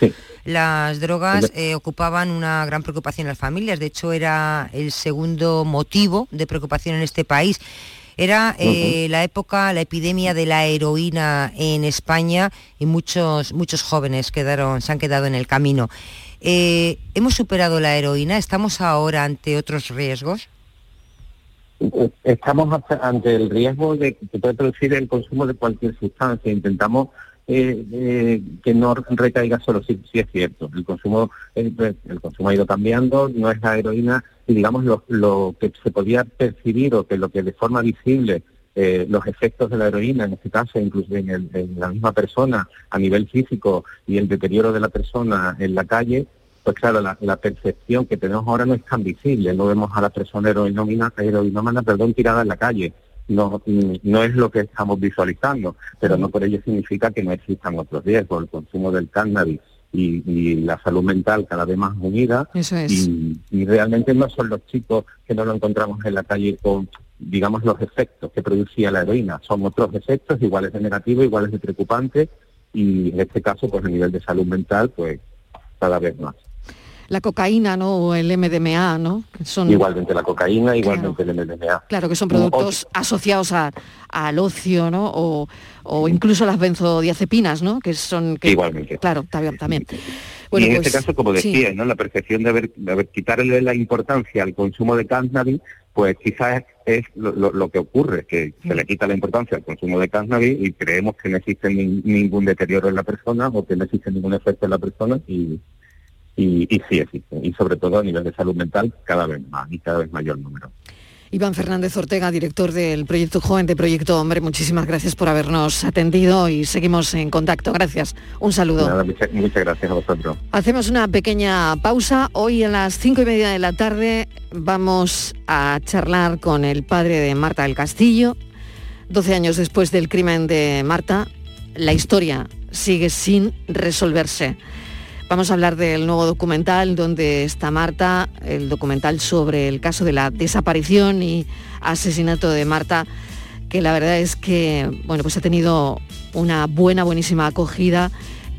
las drogas eh, ocupaban una gran preocupación en las familias. De hecho, era el segundo motivo de preocupación en este país. Era eh, la época, la epidemia de la heroína en España y muchos, muchos jóvenes quedaron, se han quedado en el camino. Eh, ¿Hemos superado la heroína? ¿Estamos ahora ante otros riesgos? Estamos ante el riesgo de que puede producir el consumo de cualquier sustancia. Intentamos eh, eh, que no recaiga solo, sí, sí es cierto. El consumo, eh, pues, el consumo ha ido cambiando, no es la heroína y digamos lo, lo que se podía percibir o que lo que de forma visible eh, los efectos de la heroína, en este caso incluso en, el- en la misma persona a nivel físico y el deterioro de la persona en la calle, pues claro, la, la percepción que tenemos ahora no es tan visible, no vemos a la persona heroinómana, heroinómana perdón, tirada en la calle, no, mm, no es lo que estamos visualizando, pero no por ello significa que no existan otros riesgos, el consumo del cannabis y, y la salud mental cada vez más unida Eso es. y, y realmente no son los chicos que no lo encontramos en la calle con digamos los efectos que producía la heroína, son otros efectos iguales de negativos, iguales de preocupantes y en este caso pues a nivel de salud mental pues cada vez más. La cocaína, ¿no? O el MDMA, ¿no? Son, Igualmente la cocaína, igualmente el MDMA. Claro, que son productos asociados a- al ocio, ¿no? O, o incluso las benzodiazepinas, ¿no? Que son... Que, Igualmente. Claro, también. también. y en pues, este caso, como sí. decía, ¿no? la percepción de, haber, de haber- quitarle la importancia al consumo de cannabis, pues quizás es lo, lo- lo que ocurre, que se le quita la importancia al consumo de cannabis y creemos que no existe nin- ningún deterioro en la persona o que no existe ningún efecto en la persona y, y, y sí existe. Y sobre todo a nivel de salud mental cada vez más y cada vez mayor número. Iván Fernández Ortega, director del Proyecto Joven de Proyecto Hombre, muchísimas gracias por habernos atendido y seguimos en contacto. Gracias. Un saludo. Nada, muchas, muchas gracias a vosotros. Hacemos una pequeña pausa. Hoy a las cinco y media de la tarde vamos a charlar con el padre de Marta del Castillo. 12 años después del crimen de Marta, la historia sigue sin resolverse. Vamos a hablar del nuevo documental donde está Marta, el documental sobre el caso de la desaparición y asesinato de Marta, que la verdad es que bueno, pues ha tenido una buena, buenísima acogida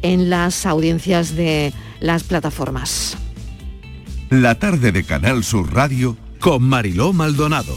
en las audiencias de las plataformas. La tarde de Canal Sur Radio con Mariló Maldonado.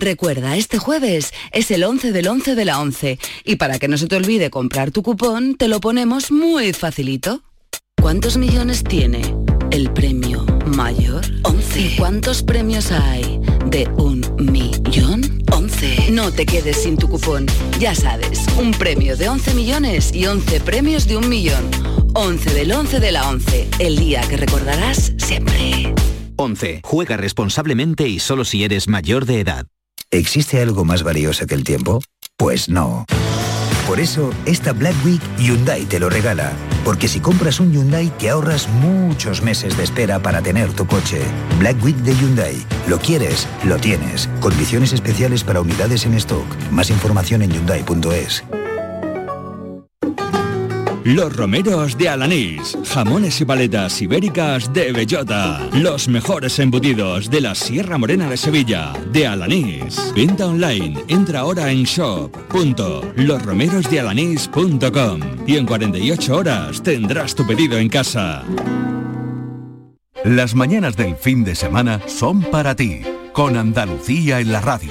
Recuerda, este jueves es el 11 del 11 de la 11 y para que no se te olvide comprar tu cupón, te lo ponemos muy facilito. ¿Cuántos millones tiene el premio mayor? 11. ¿Y cuántos premios hay de un millón? 11. No te quedes sin tu cupón. Ya sabes, un premio de 11 millones y 11 premios de un millón. 11 del 11 de la 11, el día que recordarás siempre. 11. Juega responsablemente y solo si eres mayor de edad. ¿Existe algo más valioso que el tiempo? Pues no. Por eso, esta Black Week Hyundai te lo regala. Porque si compras un Hyundai te ahorras muchos meses de espera para tener tu coche. Black Week de Hyundai. Lo quieres, lo tienes. Condiciones especiales para unidades en stock. Más información en hyundai.es. Los romeros de Alanís, jamones y paletas ibéricas de bellota, los mejores embutidos de la Sierra Morena de Sevilla, de Alanís. Venta online, entra ahora en shop.losromerosdealanís.com y en 48 horas tendrás tu pedido en casa. Las mañanas del fin de semana son para ti, con Andalucía en la radio,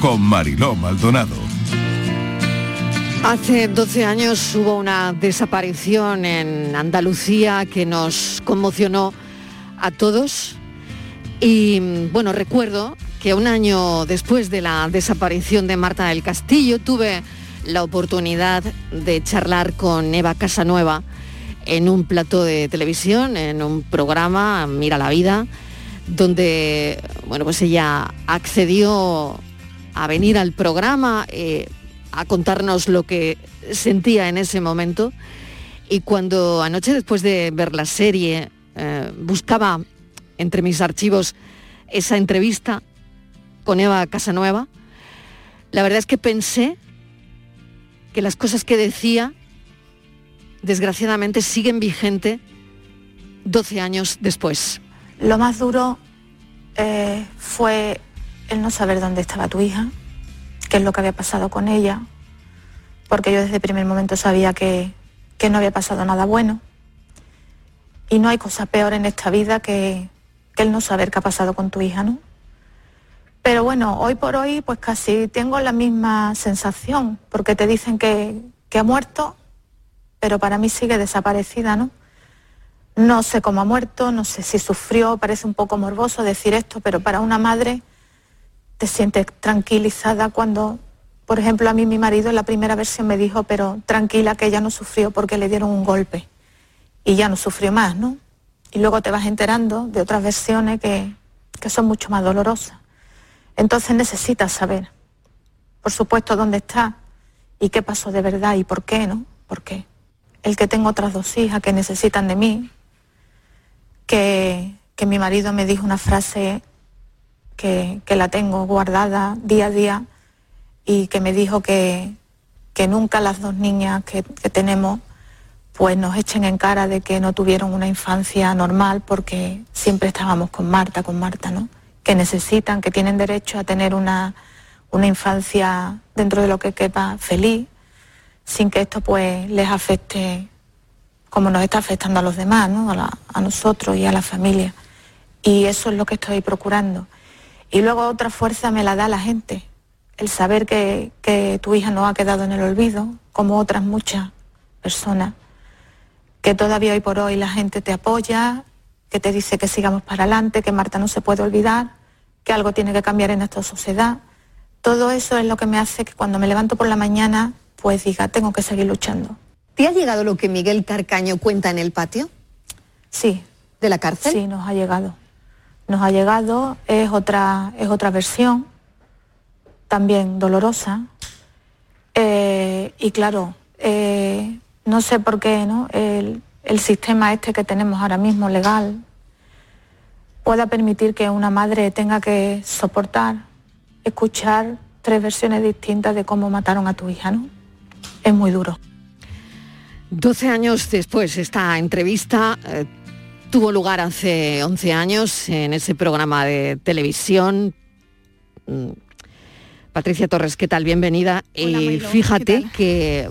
con Mariló Maldonado. Hace 12 años hubo una desaparición en Andalucía que nos conmocionó a todos. Y bueno, recuerdo que un año después de la desaparición de Marta del Castillo tuve la oportunidad de charlar con Eva Casanueva en un plato de televisión, en un programa Mira la Vida, donde bueno, pues ella accedió a venir al programa, eh, a contarnos lo que sentía en ese momento. Y cuando anoche, después de ver la serie, eh, buscaba entre mis archivos esa entrevista con Eva Casanueva, la verdad es que pensé que las cosas que decía, desgraciadamente, siguen vigente 12 años después. Lo más duro eh, fue el no saber dónde estaba tu hija, qué es lo que había pasado con ella, porque yo desde el primer momento sabía que, que no había pasado nada bueno. Y no hay cosa peor en esta vida que, que el no saber qué ha pasado con tu hija, ¿no? Pero bueno, hoy por hoy pues casi tengo la misma sensación, porque te dicen que, que ha muerto, pero para mí sigue desaparecida, ¿no? No sé cómo ha muerto, no sé si sufrió, parece un poco morboso decir esto, pero para una madre te sientes tranquilizada cuando, por ejemplo, a mí mi marido en la primera versión me dijo, pero tranquila que ella no sufrió porque le dieron un golpe y ya no sufrió más, ¿no? Y luego te vas enterando de otras versiones que, que son mucho más dolorosas. Entonces necesitas saber, por supuesto, dónde está y qué pasó de verdad y por qué, ¿no? ¿Por qué? El que tengo otras dos hijas que necesitan de mí, que, que mi marido me dijo una frase que, la tengo guardada día a día y que me dijo que, que nunca las dos niñas que, tenemos pues nos echen en cara de que no tuvieron una infancia normal porque siempre estábamos con Marta, con Marta, ¿no? Que necesitan, que tienen derecho a tener una, una infancia dentro de lo que quepa feliz, sin que esto pues les afecte como nos está afectando a los demás, ¿no? a nosotros y a la familia. Y eso es lo que estoy procurando. Y luego otra fuerza me la da la gente, el saber que, que tu hija no ha quedado en el olvido, como otras muchas personas, que todavía hoy por hoy la gente te apoya, que te dice que sigamos para adelante, que Marta no se puede olvidar, que algo tiene que cambiar en esta sociedad. Todo eso es lo que me hace que cuando me levanto por la mañana, pues diga, tengo que seguir luchando. ¿Te ha llegado lo que Miguel Carcaño cuenta en el patio? Sí. ¿De la cárcel? Sí, nos ha llegado. Nos ha llegado, es otra, es otra versión, también dolorosa. Eh, y claro, eh, no sé por qué, ¿no? El, el sistema este que tenemos ahora mismo legal pueda permitir que una madre tenga que soportar, escuchar tres versiones distintas de cómo mataron a tu hija, ¿no? Es muy duro. 12 años después, esta entrevista eh, tuvo lugar hace 11 años en ese programa de televisión. Mm, Patricia Torres, ¿qué tal? Bienvenida. y Mariló, fíjate que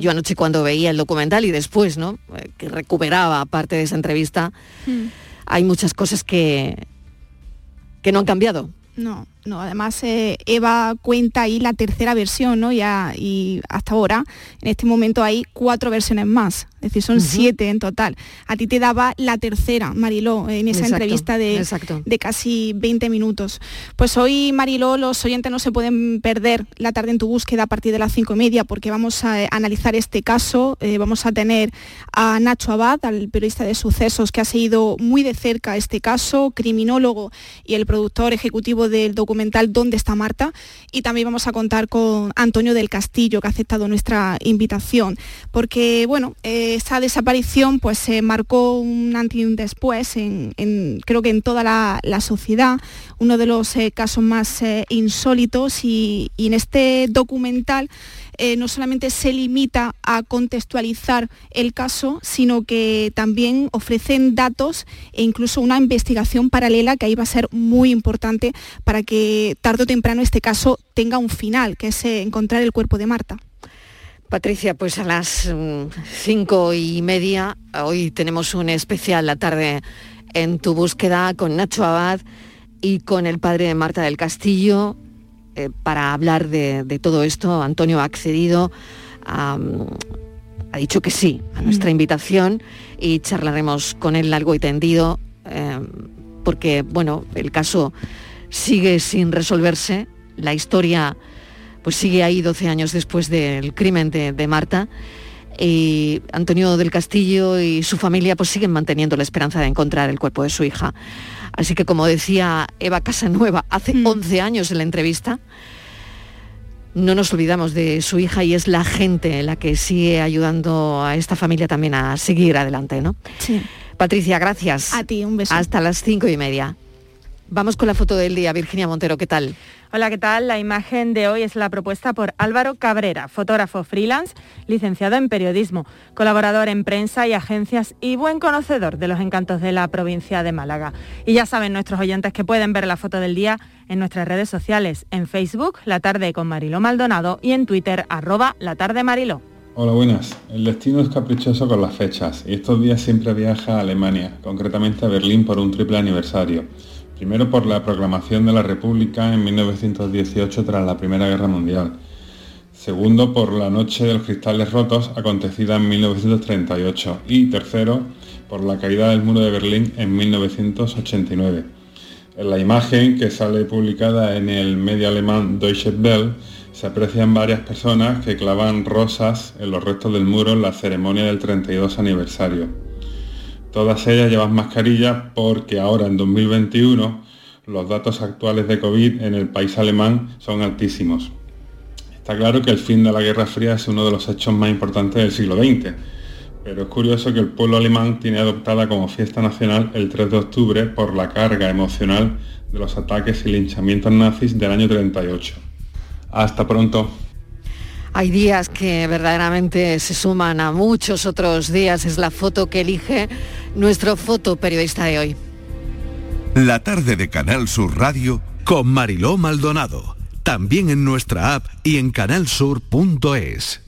Yo anoche cuando veía el documental y después, ¿no? Eh, Que recuperaba parte de esa entrevista, Mm. hay muchas cosas que, que no han cambiado. No, no, además eh, Eva cuenta ahí la tercera versión, ¿no? Ya, y hasta ahora, en este momento hay cuatro versiones más, es decir, son siete en total. A ti te daba la tercera, Mariló, en esa Exacto, entrevista de, exacto. de casi 20 minutos. Pues hoy, Mariló, los oyentes no se pueden perder la tarde en tu búsqueda a partir de las cinco y media, porque vamos a eh, analizar este caso. Eh, vamos a tener a Nacho Abad, al periodista de sucesos que ha seguido muy de cerca este caso, criminólogo y el productor ejecutivo del documental ¿Dónde está Marta? Y también vamos a contar con Antonio del Castillo, que ha aceptado nuestra invitación, porque bueno, eh, esa desaparición pues se marcó un antes y un después, en, creo que en toda la, sociedad, uno de los eh, casos más eh, insólitos y en este documental eh, no solamente se limita a contextualizar el caso, sino que también ofrecen datos e incluso una investigación paralela que ahí va a ser muy importante para que tarde o temprano este caso tenga un final, que es eh, encontrar el cuerpo de Marta. Patricia, pues a las mm, cinco y media, hoy tenemos un especial la tarde en tu búsqueda con Nacho Abad y con el padre de Marta del Castillo eh, para hablar de, de todo esto. Antonio ha accedido, a, mm, ha dicho que sí a nuestra invitación y charlaremos con él largo y tendido eh, porque, bueno, el caso sigue sin resolverse, la historia pues sigue ahí 12 años después del crimen de, de Marta. Y Antonio del Castillo y su familia pues siguen manteniendo la esperanza de encontrar el cuerpo de su hija. Así que como decía Eva Casanueva hace 11 años en la entrevista, no nos olvidamos de su hija y es la gente la que sigue ayudando a esta familia también a seguir adelante, ¿no? Sí. Patricia, gracias. A ti, un beso. Hasta las cinco y media. Vamos con la foto del día. Virginia Montero, ¿qué tal? Hola, ¿qué tal? La imagen de hoy es la propuesta por Álvaro Cabrera, fotógrafo freelance, licenciado en periodismo, colaborador en prensa y agencias y buen conocedor de los encantos de la provincia de Málaga. Y ya saben nuestros oyentes que pueden ver la foto del día en nuestras redes sociales, en Facebook, La Tarde con Mariló Maldonado y en Twitter, arroba La Tarde Mariló. Hola, buenas. El destino es caprichoso con las fechas y estos días siempre viaja a Alemania, concretamente a Berlín por un triple aniversario. Primero por la proclamación de la República en 1918 tras la Primera Guerra Mundial. Segundo por la Noche de los Cristales Rotos acontecida en 1938. Y tercero por la caída del muro de Berlín en 1989. En la imagen que sale publicada en el medio alemán Deutsche Welle se aprecian varias personas que clavan rosas en los restos del muro en la ceremonia del 32 aniversario. Todas ellas llevan mascarilla porque ahora en 2021 los datos actuales de COVID en el país alemán son altísimos. Está claro que el fin de la Guerra Fría es uno de los hechos más importantes del siglo XX, pero es curioso que el pueblo alemán tiene adoptada como fiesta nacional el 3 de octubre por la carga emocional de los ataques y linchamientos nazis del año 38. Hasta pronto. Hay días que verdaderamente se suman a muchos otros días. Es la foto que elige nuestro fotoperiodista de hoy. La tarde de Canal Sur Radio con Mariló Maldonado. También en nuestra app y en canalsur.es.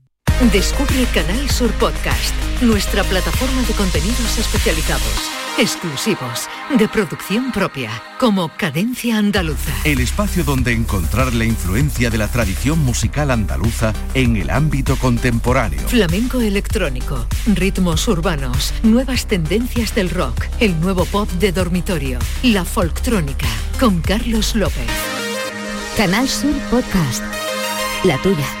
Descubre Canal Sur Podcast, nuestra plataforma de contenidos especializados, exclusivos, de producción propia, como Cadencia Andaluza. El espacio donde encontrar la influencia de la tradición musical andaluza en el ámbito contemporáneo. Flamenco electrónico, ritmos urbanos, nuevas tendencias del rock, el nuevo pop de dormitorio, la folktrónica, con Carlos López. Canal Sur Podcast. La tuya.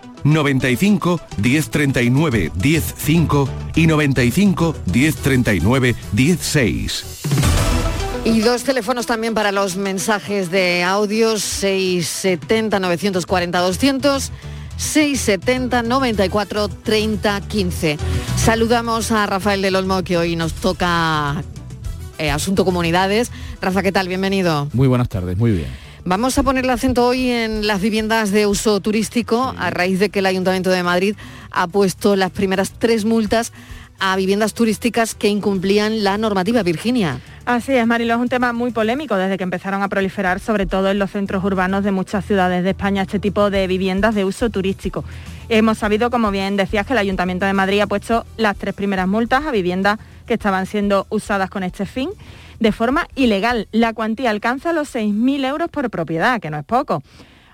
95 1039 105 y 95 1039 16. Y dos teléfonos también para los mensajes de audios 670 940 200 670 94 30 15. Saludamos a Rafael del Olmo que hoy nos toca eh, Asunto Comunidades. Rafa, ¿qué tal? Bienvenido. Muy buenas tardes, muy bien. Vamos a poner el acento hoy en las viviendas de uso turístico a raíz de que el Ayuntamiento de Madrid ha puesto las primeras tres multas a viviendas turísticas que incumplían la normativa Virginia. Así es, Marilo, es un tema muy polémico desde que empezaron a proliferar, sobre todo en los centros urbanos de muchas ciudades de España, este tipo de viviendas de uso turístico. Hemos sabido, como bien decías, que el Ayuntamiento de Madrid ha puesto las tres primeras multas a viviendas que estaban siendo usadas con este fin de forma ilegal. La cuantía alcanza los 6.000 euros por propiedad, que no es poco.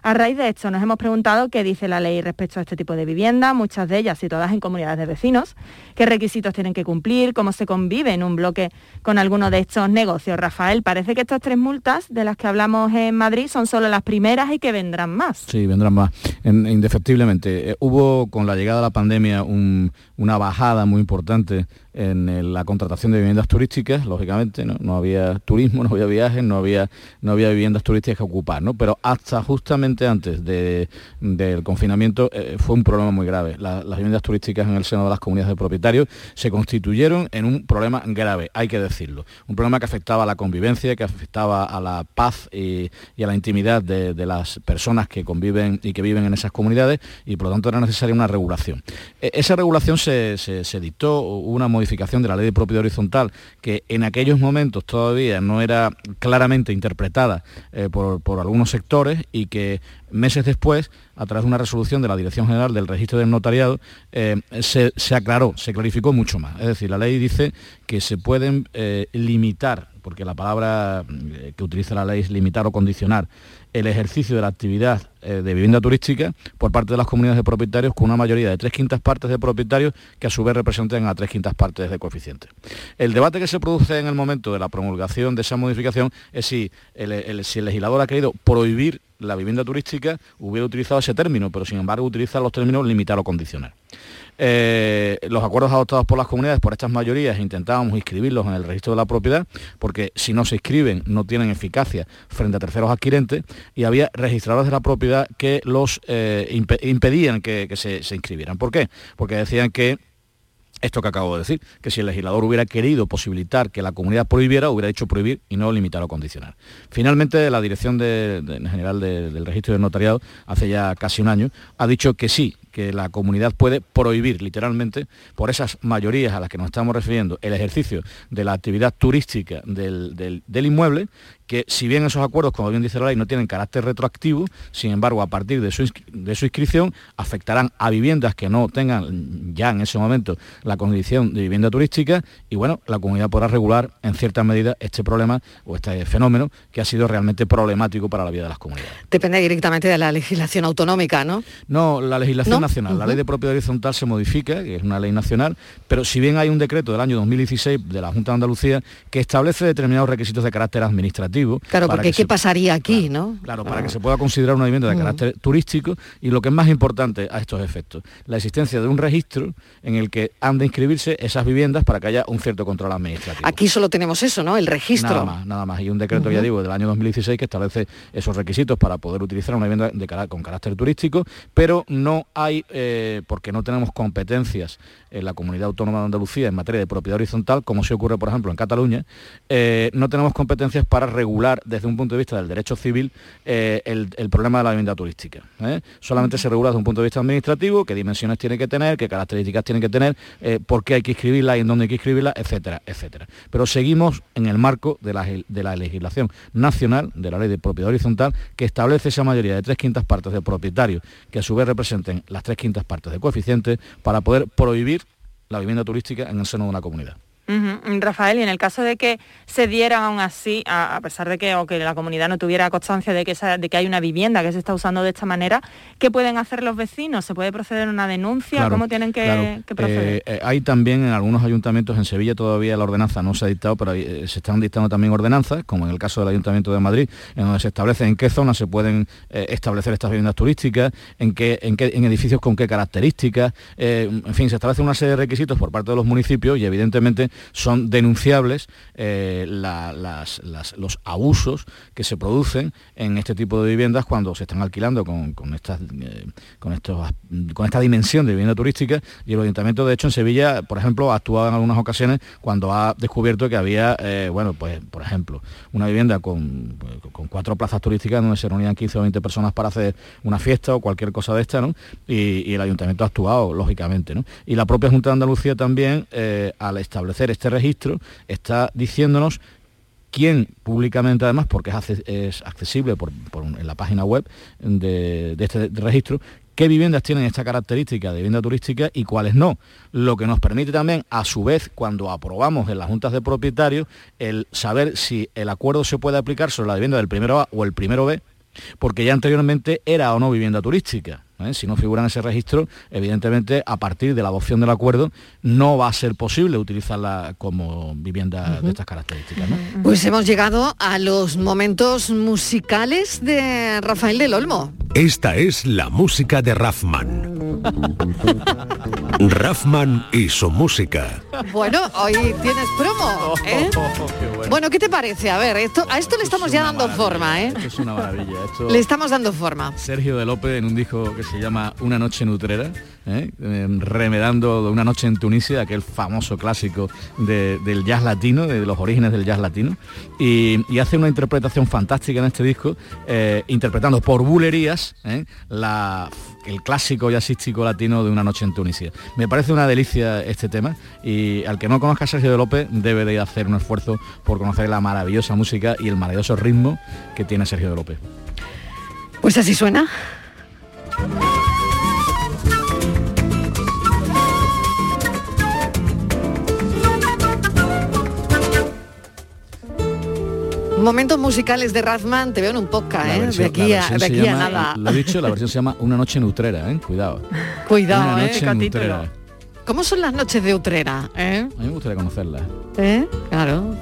A raíz de esto nos hemos preguntado qué dice la ley respecto a este tipo de vivienda, muchas de ellas situadas en comunidades de vecinos, qué requisitos tienen que cumplir, cómo se convive en un bloque con alguno de estos negocios. Rafael, parece que estas tres multas de las que hablamos en Madrid son solo las primeras y que vendrán más. Sí, vendrán más, indefectiblemente. Eh, hubo con la llegada de la pandemia una bajada muy importante en la contratación de viviendas turísticas, lógicamente, ¿no? había turismo, no había viajes, no había, no había viviendas turísticas que ocupar, ¿no? Pero hasta justamente antes del confinamiento eh, fue un problema muy grave. las viviendas turísticas en el seno de las comunidades de propietarios se constituyeron en un problema grave, hay que decirlo. Un problema que afectaba a la convivencia, que afectaba a la paz y, a la intimidad de, las personas que conviven y que viven en esas comunidades y por lo tanto era necesaria una regulación. E, esa regulación se, se dictó, una modificación de la ley de propiedad horizontal, que en aquellos momentos todavía no era claramente interpretada eh, por, algunos sectores y que meses después, a través de una resolución de la Dirección General del Registro del Notariado, eh, se, aclaró, se clarificó mucho más. Es decir, la ley dice que se pueden eh, limitar, porque la palabra que utiliza la ley es limitar o condicionar, el ejercicio de la actividad eh, de vivienda turística por parte de las comunidades de propietarios con una mayoría de tres quintas partes de propietarios que a su vez representan a tres quintas partes de coeficiente. El debate que se produce en el momento de la promulgación de esa modificación es si el, si el legislador ha querido prohibir la vivienda turística, hubiera utilizado ese término, pero sin embargo utiliza los términos limitar o condicionar. Eh, los acuerdos adoptados por las comunidades, por estas mayorías, intentábamos inscribirlos en el registro de la propiedad, porque si no se inscriben no tienen eficacia frente a terceros adquirentes, y había registradores de la propiedad que los eh, impedían que, se, inscribieran. ¿Por qué? Porque decían que esto que acabo de decir, que si el legislador hubiera querido posibilitar que la comunidad prohibiera, hubiera dicho prohibir y no limitar o condicionar. Finalmente, la Dirección General del Registro del Notariado, hace ya casi un año, ha dicho que sí, que la comunidad puede prohibir literalmente, por esas mayorías a las que nos estamos refiriendo, el ejercicio de la actividad turística del, inmueble, que si bien esos acuerdos, como bien dice la ley, no tienen carácter retroactivo, sin embargo, a partir de su, de su inscripción, afectarán a viviendas que no tengan ya en ese momento la condición de vivienda turística y bueno, la comunidad podrá regular en cierta medida este problema o este fenómeno que ha sido realmente problemático para la vida de las comunidades. Depende directamente de la legislación autonómica, ¿no? No, la legislación nacional. La ley de propiedad horizontal se modifica, que es una ley nacional, pero si bien hay un decreto del año 2016 de la Junta de Andalucía que establece determinados requisitos de carácter administrativo. Claro, porque ¿qué pasaría aquí, no? Claro, para que se pueda considerar una vivienda de carácter turístico y lo que es más importante a estos efectos, la existencia de un registro en el que han de inscribirse esas viviendas para que haya un cierto control administrativo. Aquí solo tenemos eso, ¿no? El registro. Nada más, nada más. Y un decreto, ya digo, del año 2016 que establece esos requisitos para poder utilizar una vivienda de, con carácter turístico, pero no hay eh, porque no tenemos competencias en la comunidad autónoma de Andalucía en materia de propiedad horizontal, como se ocurre, por ejemplo, en Cataluña, eh, no tenemos competencias para regular desde un punto de vista del derecho civil eh, el, problema de la vivienda turística. Solamente se regula desde un punto de vista administrativo, qué dimensiones tiene que tener, qué características tiene que tener, por qué hay que inscribirla y en dónde hay que inscribirla, etcétera, etcétera. Pero seguimos en el marco de la, de la legislación nacional, de la ley de propiedad horizontal, que establece esa mayoría de tres quintas partes de propietarios, que a su vez representen las tres quintas partes de coeficiente, para poder prohibir la vivienda turística en el seno de una comunidad. Rafael, y en el caso de que se diera aún así, a, pesar de que, o que la comunidad no tuviera constancia de que, de que hay una vivienda que se está usando de esta manera, ¿qué pueden hacer los vecinos? ¿Se puede proceder a una denuncia? ¿Cómo tienen que, proceder? Eh, eh, hay también en algunos ayuntamientos, en Sevilla todavía la ordenanza no se ha dictado, pero eh, se están dictando también ordenanzas, como en el caso del Ayuntamiento de Madrid, en donde se establece en qué zonas se pueden establecer estas viviendas turísticas, en qué, en qué en edificios con qué características, en fin, se establece una serie de requisitos por parte de los municipios y evidentemente son denunciables eh, los abusos que se producen en este tipo de viviendas cuando se están alquilando con, estas, eh, con, estos, con esta dimensión de vivienda turística y el ayuntamiento de hecho en Sevilla, por ejemplo, ha actuado en algunas ocasiones cuando ha descubierto que había, eh, bueno, pues por ejemplo, una vivienda con, cuatro plazas turísticas donde se reunían 15 o 20 personas para hacer una fiesta o cualquier cosa de esta, ¿no? Y, el ayuntamiento ha actuado, lógicamente, ¿no? Y la propia Junta de Andalucía también, al establecer este registro está diciéndonos quién públicamente además, porque es, accesible en la página web de, este registro, qué viviendas tienen esta característica de vivienda turística y cuáles no. Lo que nos permite también, a su vez, cuando aprobamos en las juntas de propietarios, el saber si el acuerdo se puede aplicar sobre la vivienda del primero A o el primero B, porque ya anteriormente era o no vivienda turística. ¿Eh? Si no figura en ese registro, evidentemente, a partir de la adopción del acuerdo, no va a ser posible utilizarla como vivienda de estas características. Pues hemos llegado a los momentos musicales de Rafael del Olmo. Esta es la música de Rafman. Rafman y su música. Bueno, hoy tienes promo. ¿eh? bueno. ¿qué te parece? A ver, esto, a esto, le estamos ya dando forma, ¿eh? Esto es una maravilla. le estamos dando forma. Sergio de López en un disco que se llama Una noche nutrera, ¿eh? Em, remedando Una noche en Tunisia, aquel famoso clásico del jazz latino, de los orígenes del jazz latino, y, hace una interpretación fantástica en este disco, eh, interpretando por bulerías ¿eh? el clásico jazzístico latino de Una noche en Tunisia. Me parece una delicia este tema y al que no conozca a Sergio de López debe de hacer un esfuerzo por conocer la maravillosa música y el maravilloso ritmo que tiene Sergio de López. Pues así suena. Momentos musicales de Razman, te veo en un podcast, ¿eh? de aquí, a, de aquí a nada. Lo he dicho, la versión se llama Una noche en Utrera, ¿eh? Cuidado. Cuidado, Una noche en Utrera. ¿Cómo son las noches de Utrera? Eh? A mí me gustaría conocerlas. ¿Eh? Claro.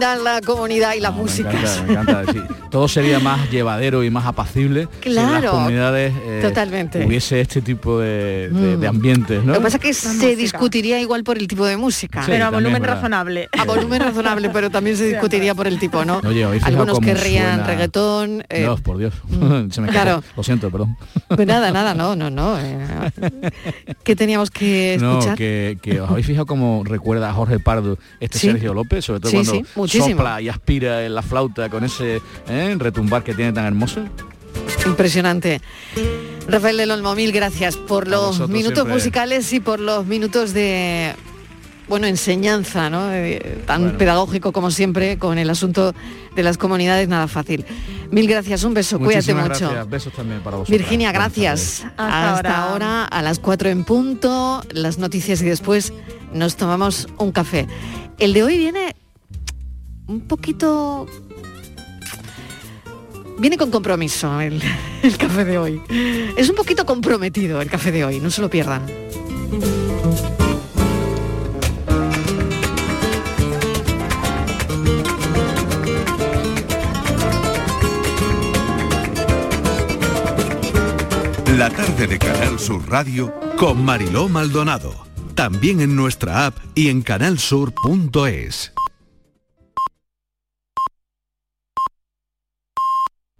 La comunidad y la música. Me encanta, Todo sería más llevadero y más apacible claro, si las comunidades eh, totalmente. hubiese este tipo de, mm. ambientes. ¿no? Lo que pasa es que se discutiría igual por el tipo de música. pero a volumen razonable. A volumen razonable, pero también se discutiría por el tipo, ¿no? Algunos querrían reggaetón. Eh, Dios, por Dios. Mm. se me claro. Lo siento, perdón. Pues nada, nada, no, no, no. Eh. ¿Qué teníamos que escuchar? No, que, que, os habéis fijado cómo recuerda a Jorge Pardo este Sergio López, sobre todo cuando sopla y aspira en la flauta con ese ¿eh? retumbar que tiene tan hermoso. Impresionante. Rafael del Olmo, mil gracias por los minutos musicales y por los minutos de bueno, enseñanza, ¿no? Eh, tan pedagógico como siempre con el asunto de las comunidades, nada fácil. Mil gracias, un beso, cuídate mucho. Besos también para vosotros. Virginia, gracias. Hasta, ahora, a las 4 en punto, las noticias y después nos tomamos un café. El de hoy viene un poquito... Viene con compromiso el, el café de hoy. Es un poquito comprometido el café de hoy, no se lo pierdan. La tarde de Canal Sur Radio con Mariló Maldonado. También en nuestra app y en canalsur.es.